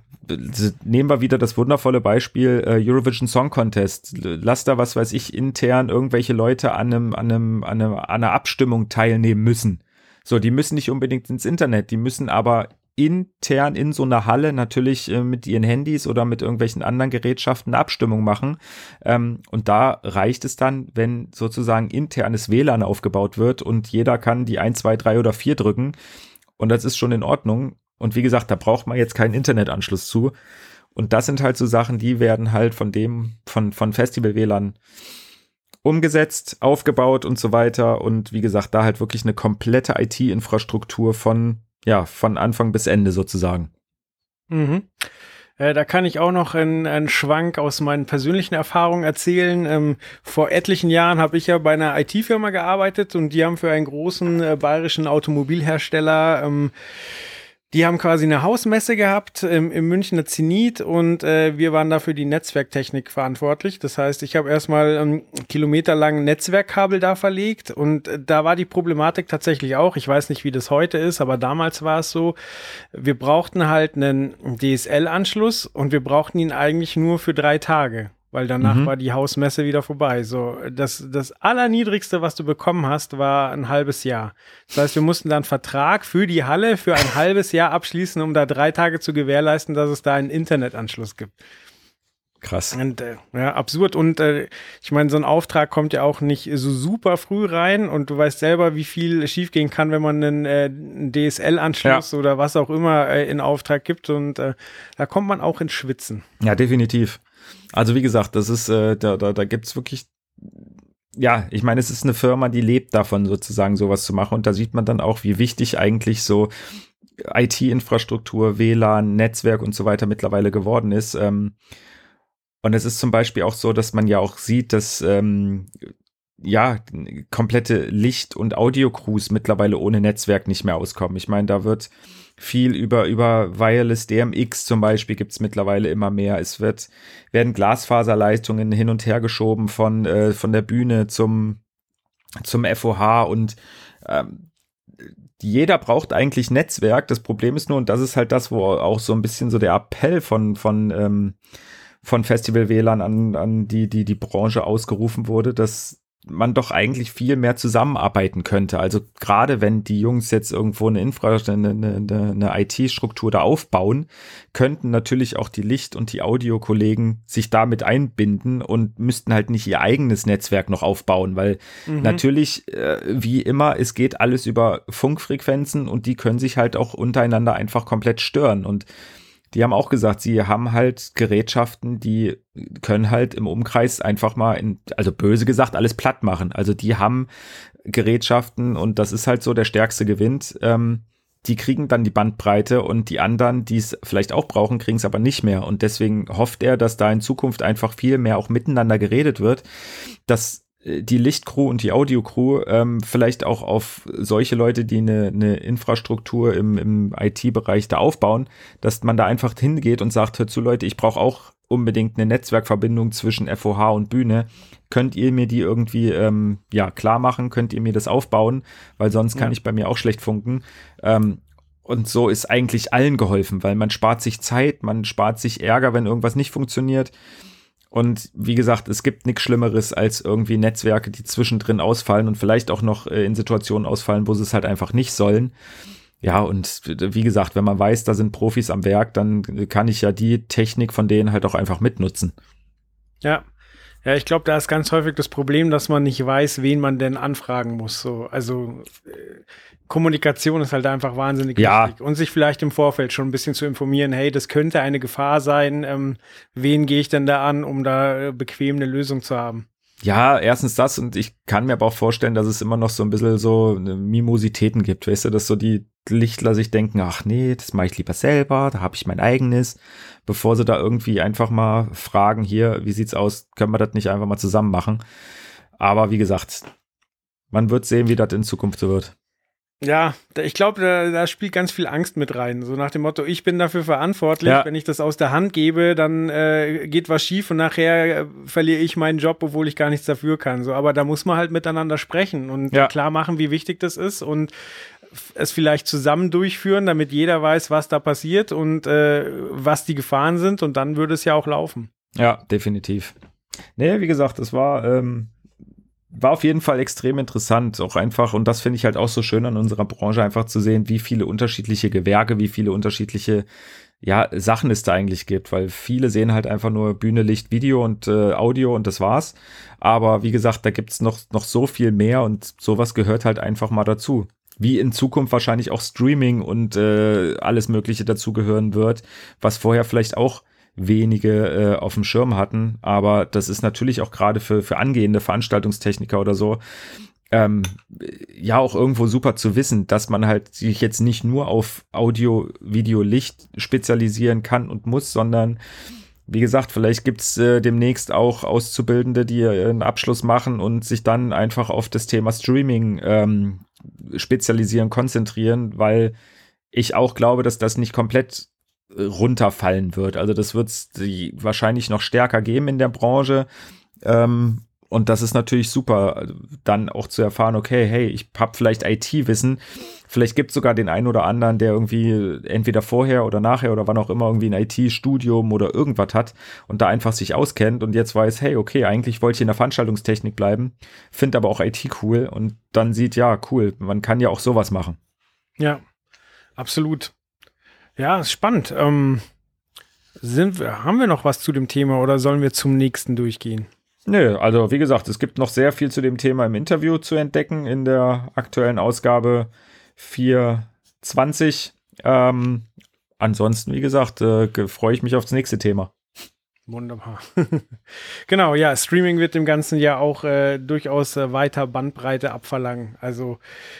nehmen wir wieder das wundervolle Beispiel äh, Eurovision Song Contest. Lass da, was weiß ich, intern irgendwelche Leute an einem, an einem, an, einem, an einer Abstimmung teilnehmen müssen. So, die müssen nicht unbedingt ins Internet, die müssen aber intern in so einer Halle natürlich äh, mit ihren Handys oder mit irgendwelchen anderen Gerätschaften Abstimmung machen. Ähm, und da reicht es dann, wenn sozusagen internes WLAN aufgebaut wird und jeder kann die 1, 2, 3 oder 4 drücken. Und das ist schon in Ordnung. Und wie gesagt, da braucht man jetzt keinen Internetanschluss zu. Und das sind halt so Sachen, die werden halt von dem, von, von Festival WLAN umgesetzt, aufgebaut und so weiter. Und wie gesagt, da halt wirklich eine komplette IT-Infrastruktur von, ja, von Anfang bis Ende sozusagen. Mhm. Äh, da kann ich auch noch einen, Schwank aus meinen persönlichen Erfahrungen erzählen. Ähm, vor etlichen Jahren habe ich ja bei einer IT-Firma gearbeitet und die haben für einen großen äh, bayerischen Automobilhersteller ähm, die haben quasi eine Hausmesse gehabt im, im Münchner Zenit und äh, wir waren dafür die Netzwerktechnik verantwortlich. Das heißt, ich habe erstmal ähm, kilometerlang Netzwerkkabel da verlegt und äh, da war die Problematik tatsächlich auch. Ich weiß nicht, wie das heute ist, aber damals war es so, wir brauchten halt einen DSL-Anschluss und wir brauchten ihn eigentlich nur für drei Tage weil danach mhm. war die Hausmesse wieder vorbei. So, das, das Allerniedrigste, was du bekommen hast, war ein halbes Jahr. Das heißt, wir mussten dann Vertrag für die Halle für ein halbes Jahr abschließen, um da drei Tage zu gewährleisten, dass es da einen Internetanschluss gibt. Krass. Und, äh, ja, absurd. Und äh, ich meine, so ein Auftrag kommt ja auch nicht so super früh rein und du weißt selber, wie viel schiefgehen kann, wenn man einen, äh, DSL-Anschluss ja. oder was auch immer äh, in Auftrag gibt. Und äh, da kommt man auch ins Schwitzen. Ja, definitiv. Also wie gesagt, das ist, äh, da, da, da gibt's wirklich, ja, ich meine, es ist eine Firma, die lebt davon, sozusagen sowas zu machen. Und da sieht man dann auch, wie wichtig eigentlich so IT-Infrastruktur, WLAN, Netzwerk und so weiter mittlerweile geworden ist. Ähm, und es ist zum Beispiel auch so, dass man ja auch sieht, dass ähm, ja, komplette Licht- und Audio-Crews mittlerweile ohne Netzwerk nicht mehr auskommen. Ich meine, da wird viel über, über Wireless DMX zum Beispiel gibt's mittlerweile immer mehr. Es wird, werden Glasfaserleistungen hin und her geschoben von, äh, von der Bühne zum, zum FOH und ähm, jeder braucht eigentlich Netzwerk. Das Problem ist nur, und das ist halt das, wo auch so ein bisschen so der Appell von, von, ähm, von Festival WLAN an, an die, die, die Branche ausgerufen wurde, dass man doch eigentlich viel mehr zusammenarbeiten könnte. Also gerade wenn die Jungs jetzt irgendwo eine Infrastruktur, eine, eine, eine IT-Struktur da aufbauen, könnten natürlich auch die Licht- und die Audiokollegen sich damit einbinden und müssten halt nicht ihr eigenes Netzwerk noch aufbauen, weil mhm. natürlich, äh, wie immer, es geht alles über Funkfrequenzen und die können sich halt auch untereinander einfach komplett stören und die haben auch gesagt, sie haben halt Gerätschaften, die können halt im Umkreis einfach mal in, also böse gesagt, alles platt machen. Also die haben Gerätschaften und das ist halt so der stärkste gewinnt. Ähm, die kriegen dann die Bandbreite und die anderen, die es vielleicht auch brauchen, kriegen es aber nicht mehr. Und deswegen hofft er, dass da in Zukunft einfach viel mehr auch miteinander geredet wird, dass die Lichtcrew und die Audiocrew ähm, vielleicht auch auf solche Leute, die eine, eine Infrastruktur im, im IT-Bereich da aufbauen, dass man da einfach hingeht und sagt, hör zu Leute, ich brauche auch unbedingt eine Netzwerkverbindung zwischen FOH und Bühne. Könnt ihr mir die irgendwie ähm, ja klar machen? Könnt ihr mir das aufbauen? Weil sonst kann ja. ich bei mir auch schlecht funken. Ähm, und so ist eigentlich allen geholfen, weil man spart sich Zeit, man spart sich Ärger, wenn irgendwas nicht funktioniert. Und wie gesagt, es gibt nichts Schlimmeres als irgendwie Netzwerke, die zwischendrin ausfallen und vielleicht auch noch äh, in Situationen ausfallen, wo sie es halt einfach nicht sollen. Ja, und wie gesagt, wenn man weiß, da sind Profis am Werk, dann kann ich ja die Technik von denen halt auch einfach mitnutzen. Ja. Ja, ich glaube, da ist ganz häufig das Problem, dass man nicht weiß, wen man denn anfragen muss. So, also äh, Kommunikation ist halt einfach wahnsinnig ja. wichtig. Und sich vielleicht im Vorfeld schon ein bisschen zu informieren, hey, das könnte eine Gefahr sein, ähm, wen gehe ich denn da an, um da äh, bequem eine Lösung zu haben? Ja, erstens das und ich kann mir aber auch vorstellen, dass es immer noch so ein bisschen so äh, Mimositäten gibt, weißt du, dass so die Lichtler sich denken, ach nee, das mache ich lieber selber, da habe ich mein eigenes, bevor sie da irgendwie einfach mal fragen, hier, wie sieht's aus, können wir das nicht einfach mal zusammen machen? Aber wie gesagt, man wird sehen, wie das in Zukunft so wird. Ja, ich glaube, da, da, spielt ganz viel Angst mit rein. So nach dem Motto, ich bin dafür verantwortlich. Ja. Wenn ich das aus der Hand gebe, dann äh, geht was schief und nachher äh, verliere ich meinen Job, obwohl ich gar nichts dafür kann. So, aber da muss man halt miteinander sprechen und ja. klar machen, wie wichtig das ist und es vielleicht zusammen durchführen, damit jeder weiß, was da passiert und äh, was die Gefahren sind und dann würde es ja auch laufen. Ja, definitiv. Nee, wie gesagt, es war ähm, war auf jeden Fall extrem interessant, auch einfach, und das finde ich halt auch so schön an unserer Branche, einfach zu sehen, wie viele unterschiedliche Gewerke, wie viele unterschiedliche ja, Sachen es da eigentlich gibt, weil viele sehen halt einfach nur Bühne, Licht, Video und äh, Audio und das war's. Aber wie gesagt, da gibt's noch, noch so viel mehr und sowas gehört halt einfach mal dazu. Wie in Zukunft wahrscheinlich auch Streaming und äh, alles Mögliche dazugehören wird, was vorher vielleicht auch wenige äh, auf dem Schirm hatten. Aber das ist natürlich auch gerade für, für angehende Veranstaltungstechniker oder so ähm, ja auch irgendwo super zu wissen, dass man halt sich jetzt nicht nur auf Audio, Video, Licht spezialisieren kann und muss, sondern wie gesagt, vielleicht gibt's äh, demnächst auch Auszubildende, die äh, einen Abschluss machen und sich dann einfach auf das Thema Streaming ähm, spezialisieren, konzentrieren, weil ich auch glaube, dass das nicht komplett runterfallen wird. Also das wird es wahrscheinlich noch stärker geben in der Branche. Ähm, und das ist natürlich super, dann auch zu erfahren, okay, hey, ich habe vielleicht IT-Wissen, vielleicht gibt es sogar den einen oder anderen, der irgendwie entweder vorher oder nachher oder wann auch immer irgendwie ein IT-Studium oder irgendwas hat und da einfach sich auskennt und jetzt weiß, hey, okay, eigentlich wollte ich in der Veranstaltungstechnik bleiben, finde aber auch IT cool und dann sieht, ja, cool, man kann ja auch sowas machen. Ja, absolut. Ja, ist spannend. Ähm, sind wir, haben wir noch was zu dem Thema oder sollen wir zum nächsten durchgehen? Nö, also wie gesagt, es gibt noch sehr viel zu dem Thema im Interview zu entdecken in der aktuellen Ausgabe 420. Ähm, ansonsten, wie gesagt, äh, freue ich mich aufs nächste Thema. Wunderbar. <laughs> genau, ja, Streaming wird dem Ganzen ja auch äh, durchaus äh, weiter Bandbreite abverlangen. Also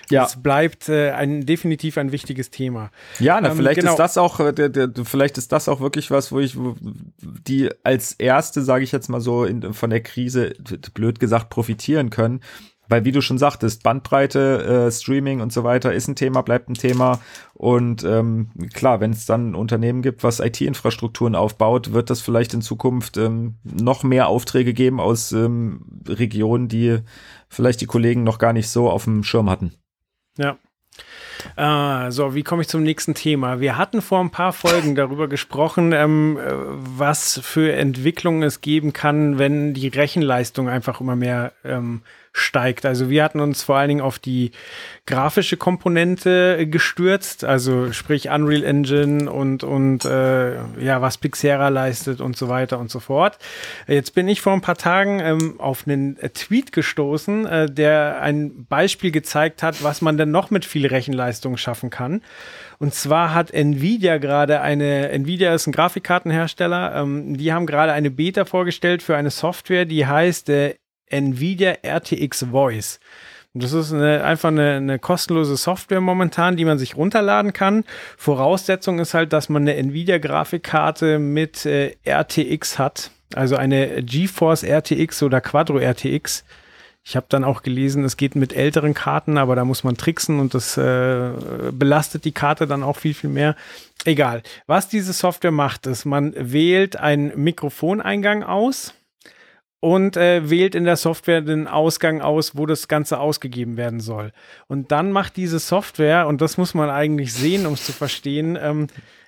ja. es bleibt äh, ein definitiv ein wichtites Thema. Ja, na, ähm, vielleicht genau. ist das auch, äh, der, der, vielleicht ist das auch wirklich was, wo ich, wo die als erste, sage ich jetzt mal so, in, von der Krise, blöd gesagt, profitieren können, weil wie du schon sagtest, Bandbreite, äh, Streaming und so weiter ist ein Thema, bleibt ein Thema. Und ähm, klar, wenn es dann ein Unternehmen gibt, was IT-Infrastrukturen aufbaut, wird das vielleicht in Zukunft ähm, noch mehr Aufträge geben aus ähm, Regionen, die vielleicht die Kollegen noch gar nicht so auf dem Schirm hatten. Ja. Ah, so, wie komme ich zum nächsten Thema? Wir hatten vor ein paar Folgen darüber gesprochen, ähm, was für Entwicklungen es geben kann, wenn die Rechenleistung einfach immer mehr ähm, steigt. Also wir hatten uns vor allen Dingen auf die grafische Komponente gestürzt, also sprich Unreal Engine und, und äh, ja, was Pixera leistet und so weiter und so fort. Jetzt bin ich vor ein paar Tagen ähm, auf einen Tweet gestoßen, äh, der ein Beispiel gezeigt hat, was man denn noch mit viel Rechenleistung schaffen kann. Und zwar hat Nvidia gerade eine, Nvidia ist ein Grafikkartenhersteller, ähm, die haben gerade eine Beta vorgestellt für eine Software, die heißt äh, Nvidia RTX Voice. Das ist eine, einfach eine, eine, kostenlose Software momentan, die man sich runterladen kann. Voraussetzung ist halt, dass man eine Nvidia-Grafikkarte mit äh, RTX hat, also eine GeForce RTX oder Quadro RTX. Ich habe dann auch gelesen, es geht mit älteren Karten, aber da muss man tricksen und das äh, belastet die Karte dann auch viel, viel mehr. Egal. Was diese Software macht, ist, man wählt einen Mikrofoneingang aus und äh, wählt in der Software den Ausgang aus, wo das Ganze ausgegeben werden soll. Und dann macht diese Software, und das muss man eigentlich sehen, um es zu verstehen, ähm,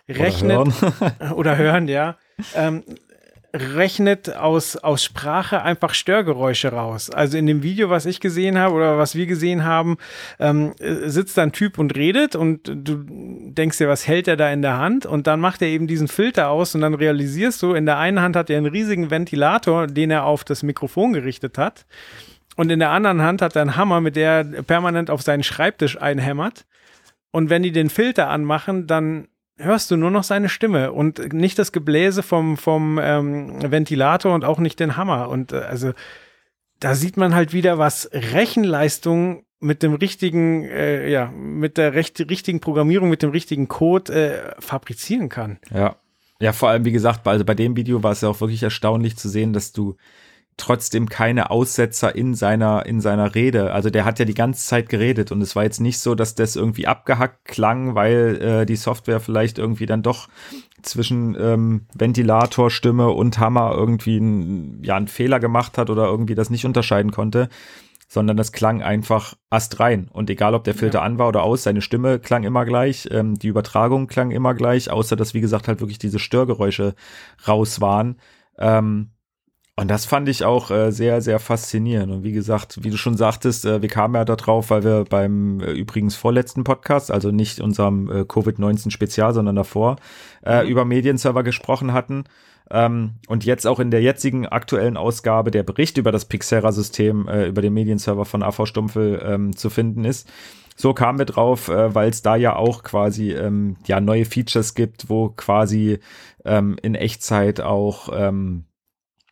rechnet oder hören, <laughs> oder hören ja, ähm, rechnet aus, aus Sprache einfach Störgeräusche raus. Also in dem Video, was ich gesehen habe oder was wir gesehen haben, ähm, sitzt da ein Typ und redet und du denkst dir, was hält er da in der Hand? Und dann macht er eben diesen Filter aus und dann realisierst du, in der einen Hand hat er einen riesigen Ventilator, den er auf das Mikrofon gerichtet hat. Und in der anderen Hand hat er einen Hammer, mit der er permanent auf seinen Schreibtisch einhämmert. Und wenn die den Filter anmachen, dann hörst du nur noch seine Stimme und nicht das Gebläse vom, vom ähm, Ventilator und auch nicht den Hammer. Und äh, also da sieht man halt wieder, was Rechenleistung mit dem richtigen, äh, ja, mit der recht, richtigen Programmierung, mit dem richtigen Code äh, fabrizieren kann. Ja. Ja, vor allem, wie gesagt, also bei dem Video war es ja auch wirklich erstaunlich zu sehen, dass du trotzdem keine Aussetzer in seiner, in seiner Rede. Also der hat ja die ganze Zeit geredet und es war jetzt nicht so, dass das irgendwie abgehackt klang, weil äh, die Software vielleicht irgendwie dann doch zwischen ähm, Ventilatorstimme und Hammer irgendwie ein, ja, einen Fehler gemacht hat oder irgendwie das nicht unterscheiden konnte, sondern das klang einfach astrein. Und egal, ob der Filter ja. an war oder aus, seine Stimme klang immer gleich, ähm, die Übertragung klang immer gleich, außer dass, wie gesagt, halt wirklich diese Störgeräusche raus waren. Ähm, und das fand ich auch äh, sehr, sehr faszinierend. Und wie gesagt, wie du schon sagtest, äh, wir kamen ja da drauf, weil wir beim äh, übrigens vorletzten Podcast, also nicht unserem äh, Covid-19-Spezial, sondern davor, äh, mhm. über Medienserver gesprochen hatten. Ähm, und jetzt auch in der jetzigen aktuellen Ausgabe der Bericht über das Pixera-System, äh, über den Medienserver von AV Stumpfel ähm, zu finden ist. So kamen wir drauf, äh, weil es da ja auch quasi ähm, ja neue Features gibt, wo quasi ähm, in Echtzeit auch ähm,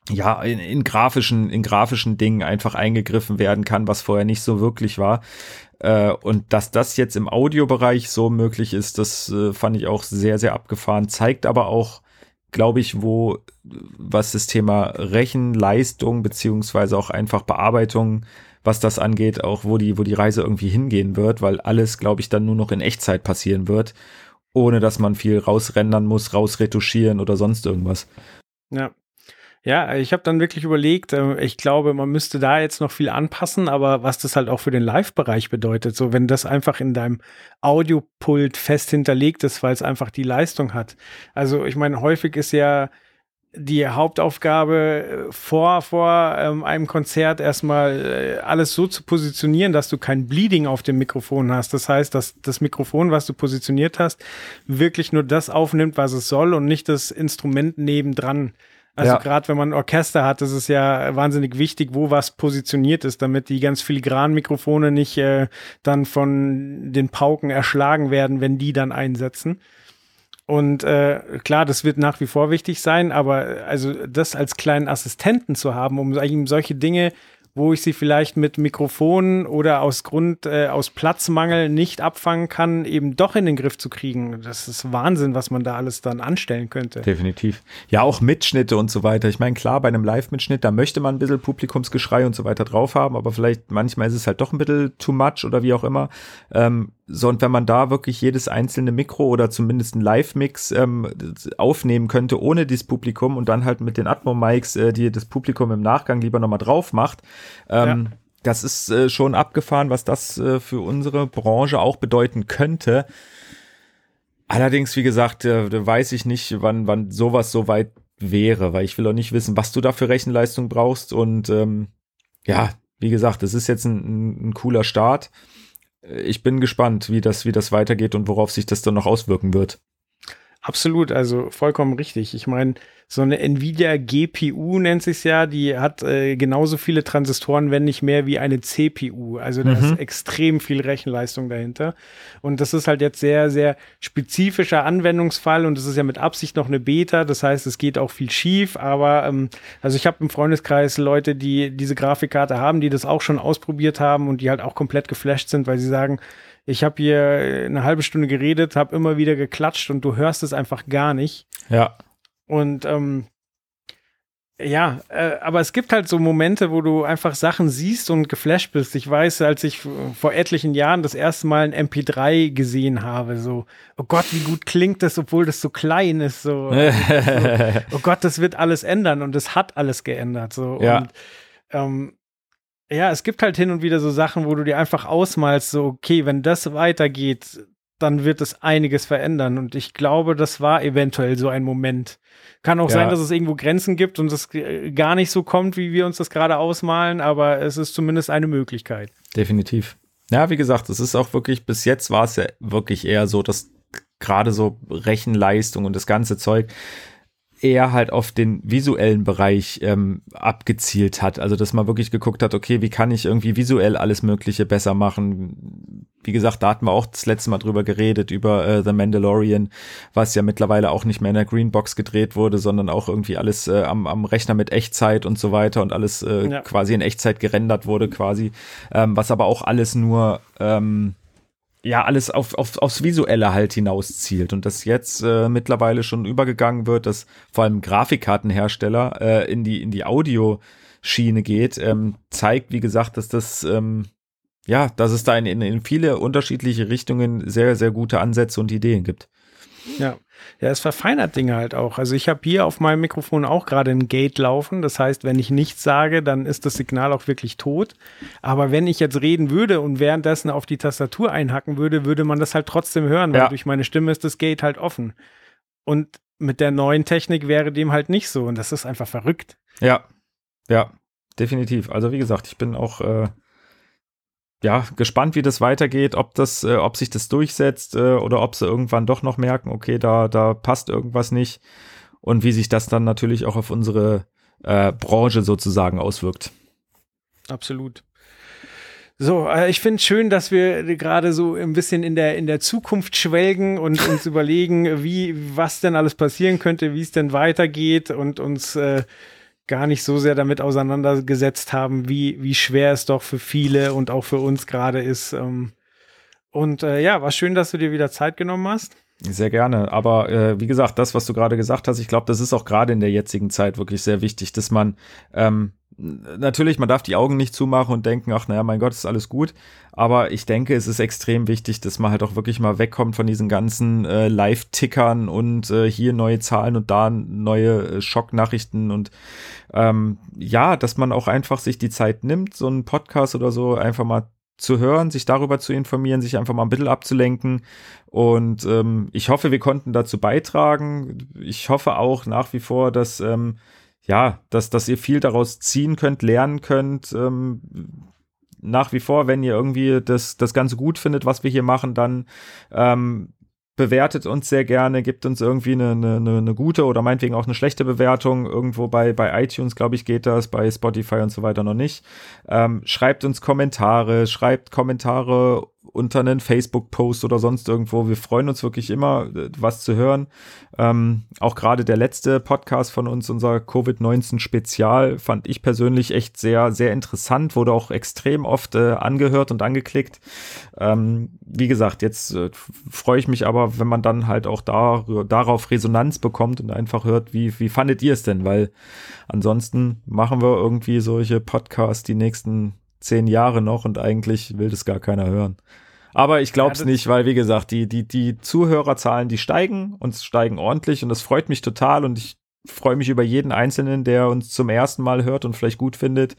ja, in, in grafischen, in grafischen Dingen einfach eingegriffen werden kann, was vorher nicht so wirklich war. Äh, und dass das jetzt im Audiobereich so möglich ist, das äh, fand ich auch sehr, sehr abgefahren. Zeigt aber auch, glaube ich, wo, was das Thema Rechenleistung beziehungsweise auch einfach Bearbeitung, was das angeht, auch wo die, wo die Reise irgendwie hingehen wird, weil alles, glaube ich, dann nur noch in Echtzeit passieren wird, ohne dass man viel rausrendern muss, rausretuschieren oder sonst irgendwas. Ja, ja, ich habe dann wirklich überlegt, äh, ich glaube, man müsste da jetzt noch viel anpassen, aber was das halt auch für den Live-Bereich bedeutet, so wenn das einfach in deinem Audiopult fest hinterlegt ist, weil es einfach die Leistung hat. Also ich meine, häufig ist ja die Hauptaufgabe äh, vor, vor ähm, einem Konzert erstmal äh, alles so zu positionieren, dass du kein Bleeding auf dem Mikrofon hast. Das heißt, dass das Mikrofon, was du positioniert hast, wirklich nur das aufnimmt, was es soll und nicht das Instrument nebendran also ja. gerade wenn man ein Orchester hat, ist es ja wahnsinnig wichtig, wo was positioniert ist, damit die ganz filigranen Mikrofone nicht äh, dann von den Pauken erschlagen werden, wenn die dann einsetzen. Und äh, klar, das wird nach wie vor wichtig sein, aber also das als kleinen Assistenten zu haben, um eben solche Dinge wo ich sie vielleicht mit Mikrofonen oder aus Grund, äh, aus Platzmangel nicht abfangen kann, eben doch in den Griff zu kriegen. Das ist Wahnsinn, was man da alles dann anstellen könnte. Definitiv. Ja, auch Mitschnitte und so weiter. Ich meine, klar, bei einem Live-Mitschnitt, da möchte man ein bisschen Publikumsgeschrei und so weiter drauf haben, aber vielleicht manchmal ist es halt doch ein bisschen too much oder wie auch immer. Ähm, so, und wenn man da wirklich jedes einzelne Mikro oder zumindest ein Live-Mix ähm, aufnehmen könnte, ohne dieses Publikum und dann halt mit den Atmo-Mics, äh, die das Publikum im Nachgang lieber nochmal drauf macht, ähm, ja. das ist äh, schon abgefahren, was das äh, für unsere Branche auch bedeuten könnte. Allerdings, wie gesagt, äh, weiß ich nicht, wann, wann sowas so weit wäre, weil ich will auch nicht wissen, was du da für Rechenleistung brauchst und ähm, ja, wie gesagt, es ist jetzt ein, ein, ein cooler Start ich bin gespannt, wie das, wie das weitergeht und worauf sich das dann noch auswirken wird. Absolut, also vollkommen richtig. Ich meine, so eine Nvidia GPU nennt sich ja, die hat äh, genauso viele Transistoren, wenn nicht mehr wie eine CPU. Also da mhm. ist extrem viel Rechenleistung dahinter. Und das ist halt jetzt sehr, sehr spezifischer Anwendungsfall und es ist ja mit Absicht noch eine Beta. Das heißt, es geht auch viel schief. Aber ähm, also ich habe im Freundeskreis Leute, die diese Grafikkarte haben, die das auch schon ausprobiert haben und die halt auch komplett geflasht sind, weil sie sagen, ich habe hier eine halbe Stunde geredet, habe immer wieder geklatscht und du hörst es einfach gar nicht. Ja. Und ähm, ja, äh, aber es gibt halt so Momente, wo du einfach Sachen siehst und geflasht bist. Ich weiß, als ich vor etlichen Jahren das erste Mal ein MP3 gesehen habe, so, oh Gott, wie gut klingt das, obwohl das so klein ist, so, so <laughs> oh Gott, das wird alles ändern und es hat alles geändert, so. Ja. Und, ähm, ja, es gibt halt hin und wieder so Sachen, wo du dir einfach ausmalst, so, okay, wenn das weitergeht, dann wird es einiges verändern. Und ich glaube, das war eventuell so ein Moment. Kann auch ja. sein, dass es irgendwo Grenzen gibt und es gar nicht so kommt, wie wir uns das gerade ausmalen, aber es ist zumindest eine Möglichkeit. Definitiv. Ja, wie gesagt, es ist auch wirklich, bis jetzt war es ja wirklich eher so, dass gerade so Rechenleistung und das ganze Zeug, eher halt auf den visuellen Bereich ähm, abgezielt hat. Also dass man wirklich geguckt hat, okay, wie kann ich irgendwie visuell alles Mögliche besser machen? Wie gesagt, da hatten wir auch das letzte Mal drüber geredet, über äh, The Mandalorian, was ja mittlerweile auch nicht mehr in der Greenbox gedreht wurde, sondern auch irgendwie alles äh, am, am Rechner mit Echtzeit und so weiter und alles äh, ja. quasi in Echtzeit gerendert wurde quasi, ähm, was aber auch alles nur ähm, ja alles auf, auf, aufs Visuelle halt hinaus zielt und das jetzt äh, mittlerweile schon übergegangen wird, dass vor allem Grafikkartenhersteller äh, in die in die Audioschiene geht, ähm, zeigt wie gesagt, dass das ähm, ja, dass es da in, in, in viele unterschiedliche Richtungen sehr sehr gute Ansätze und Ideen gibt. Ja. Ja, es verfeinert Dinge halt auch. Also ich habe hier auf meinem Mikrofon auch gerade ein Gate laufen. Das heißt, wenn ich nichts sage, dann ist das Signal auch wirklich tot. Aber wenn ich jetzt reden würde und währenddessen auf die Tastatur einhacken würde, würde man das halt trotzdem hören, weil ja. durch meine Stimme ist das Gate halt offen. Und mit der neuen Technik wäre dem halt nicht so. Und das ist einfach verrückt. Ja, ja, definitiv. Also wie gesagt, ich bin auch äh, ja, gespannt, wie das weitergeht, ob das, äh, ob sich das durchsetzt äh, oder ob sie irgendwann doch noch merken, okay, da, da passt irgendwas nicht und wie sich das dann natürlich auch auf unsere äh, Branche sozusagen auswirkt. Absolut. So, äh, ich finde es schön, dass wir gerade so ein bisschen in der, in der Zukunft schwelgen und uns <laughs> überlegen, wie, was denn alles passieren könnte, wie es denn weitergeht und uns äh, gar nicht so sehr damit auseinandergesetzt haben, wie, wie schwer es doch für viele und auch für uns gerade ist. Ähm, und äh, ja, war schön, dass du dir wieder Zeit genommen hast. Sehr gerne. Aber äh, wie gesagt, das, was du gerade gesagt hast, ich glaube, das ist auch gerade in der jetzigen Zeit wirklich sehr wichtig, dass man ähm, natürlich, man darf die Augen nicht zumachen und denken, ach naja, mein Gott, ist alles gut. Aber ich denke, es ist extrem wichtig, dass man halt auch wirklich mal wegkommt von diesen ganzen äh, Live-Tickern und äh, hier neue Zahlen und da neue äh, Schocknachrichten und ähm, ja, dass man auch einfach sich die Zeit nimmt, so einen Podcast oder so einfach mal zu hören, sich darüber zu informieren, sich einfach mal ein bisschen abzulenken. Und ähm, ich hoffe, wir konnten dazu beitragen. Ich hoffe auch nach wie vor, dass ähm, ja, dass, dass ihr viel daraus ziehen könnt, lernen könnt. Ähm, nach wie vor, wenn ihr irgendwie das, das Ganze gut findet, was wir hier machen, dann ähm, bewertet uns sehr gerne, gibt uns irgendwie eine, eine, eine gute oder meinetwegen auch eine schlechte Bewertung. Irgendwo bei, bei iTunes, glaube ich, geht das, bei Spotify und so weiter noch nicht. Ähm, schreibt uns Kommentare, schreibt Kommentare unter einen Facebook-Post oder sonst irgendwo. Wir freuen uns wirklich immer, äh, was zu hören. Ähm, auch gerade der letzte Podcast von uns, unser Covid-19-Spezial, fand ich persönlich echt sehr, sehr interessant, wurde auch extrem oft äh, angehört und angeklickt. Ähm, wie gesagt, jetzt äh, freue ich mich aber, wenn man dann halt auch da, darauf Resonanz bekommt und einfach hört, wie, wie fandet ihr es denn? Weil ansonsten machen wir irgendwie solche Podcasts die nächsten zehn Jahre noch und eigentlich will das gar keiner hören. Aber ich glaube es ja, nicht, weil wie gesagt, die, die, die Zuhörerzahlen, die steigen und steigen ordentlich und das freut mich total und ich freue mich über jeden Einzelnen, der uns zum ersten Mal hört und vielleicht gut findet.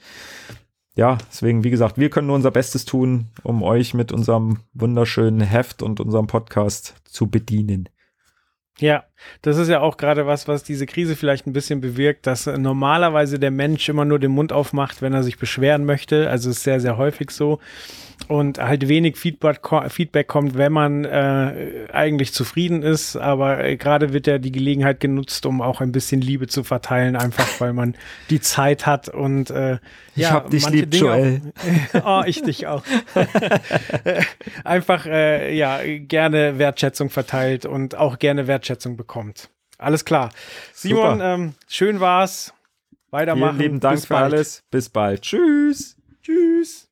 Ja, deswegen, wie gesagt, wir können nur unser Bestes tun, um euch mit unserem wunderschönen Heft und unserem Podcast zu bedienen. Ja, das ist ja auch gerade was, was diese Krise vielleicht ein bisschen bewirkt, dass normalerweise der Mensch immer nur den Mund aufmacht, wenn er sich beschweren möchte. Also ist sehr, sehr häufig so und halt wenig Feedback, Feedback kommt, wenn man äh, eigentlich zufrieden ist. Aber äh, gerade wird ja die Gelegenheit genutzt, um auch ein bisschen Liebe zu verteilen, einfach weil man <laughs> die Zeit hat und äh, ich ja, hab dich lieb, Dinge Joel. Auch, <laughs> oh, ich dich auch. <laughs> einfach äh, ja gerne Wertschätzung verteilt und auch gerne Wertschätzung bekommt. Alles klar. Simon, ähm, schön war's. Weitermachen. Vielen lieben Dank für alles. Bis bald. Tschüss. Tschüss.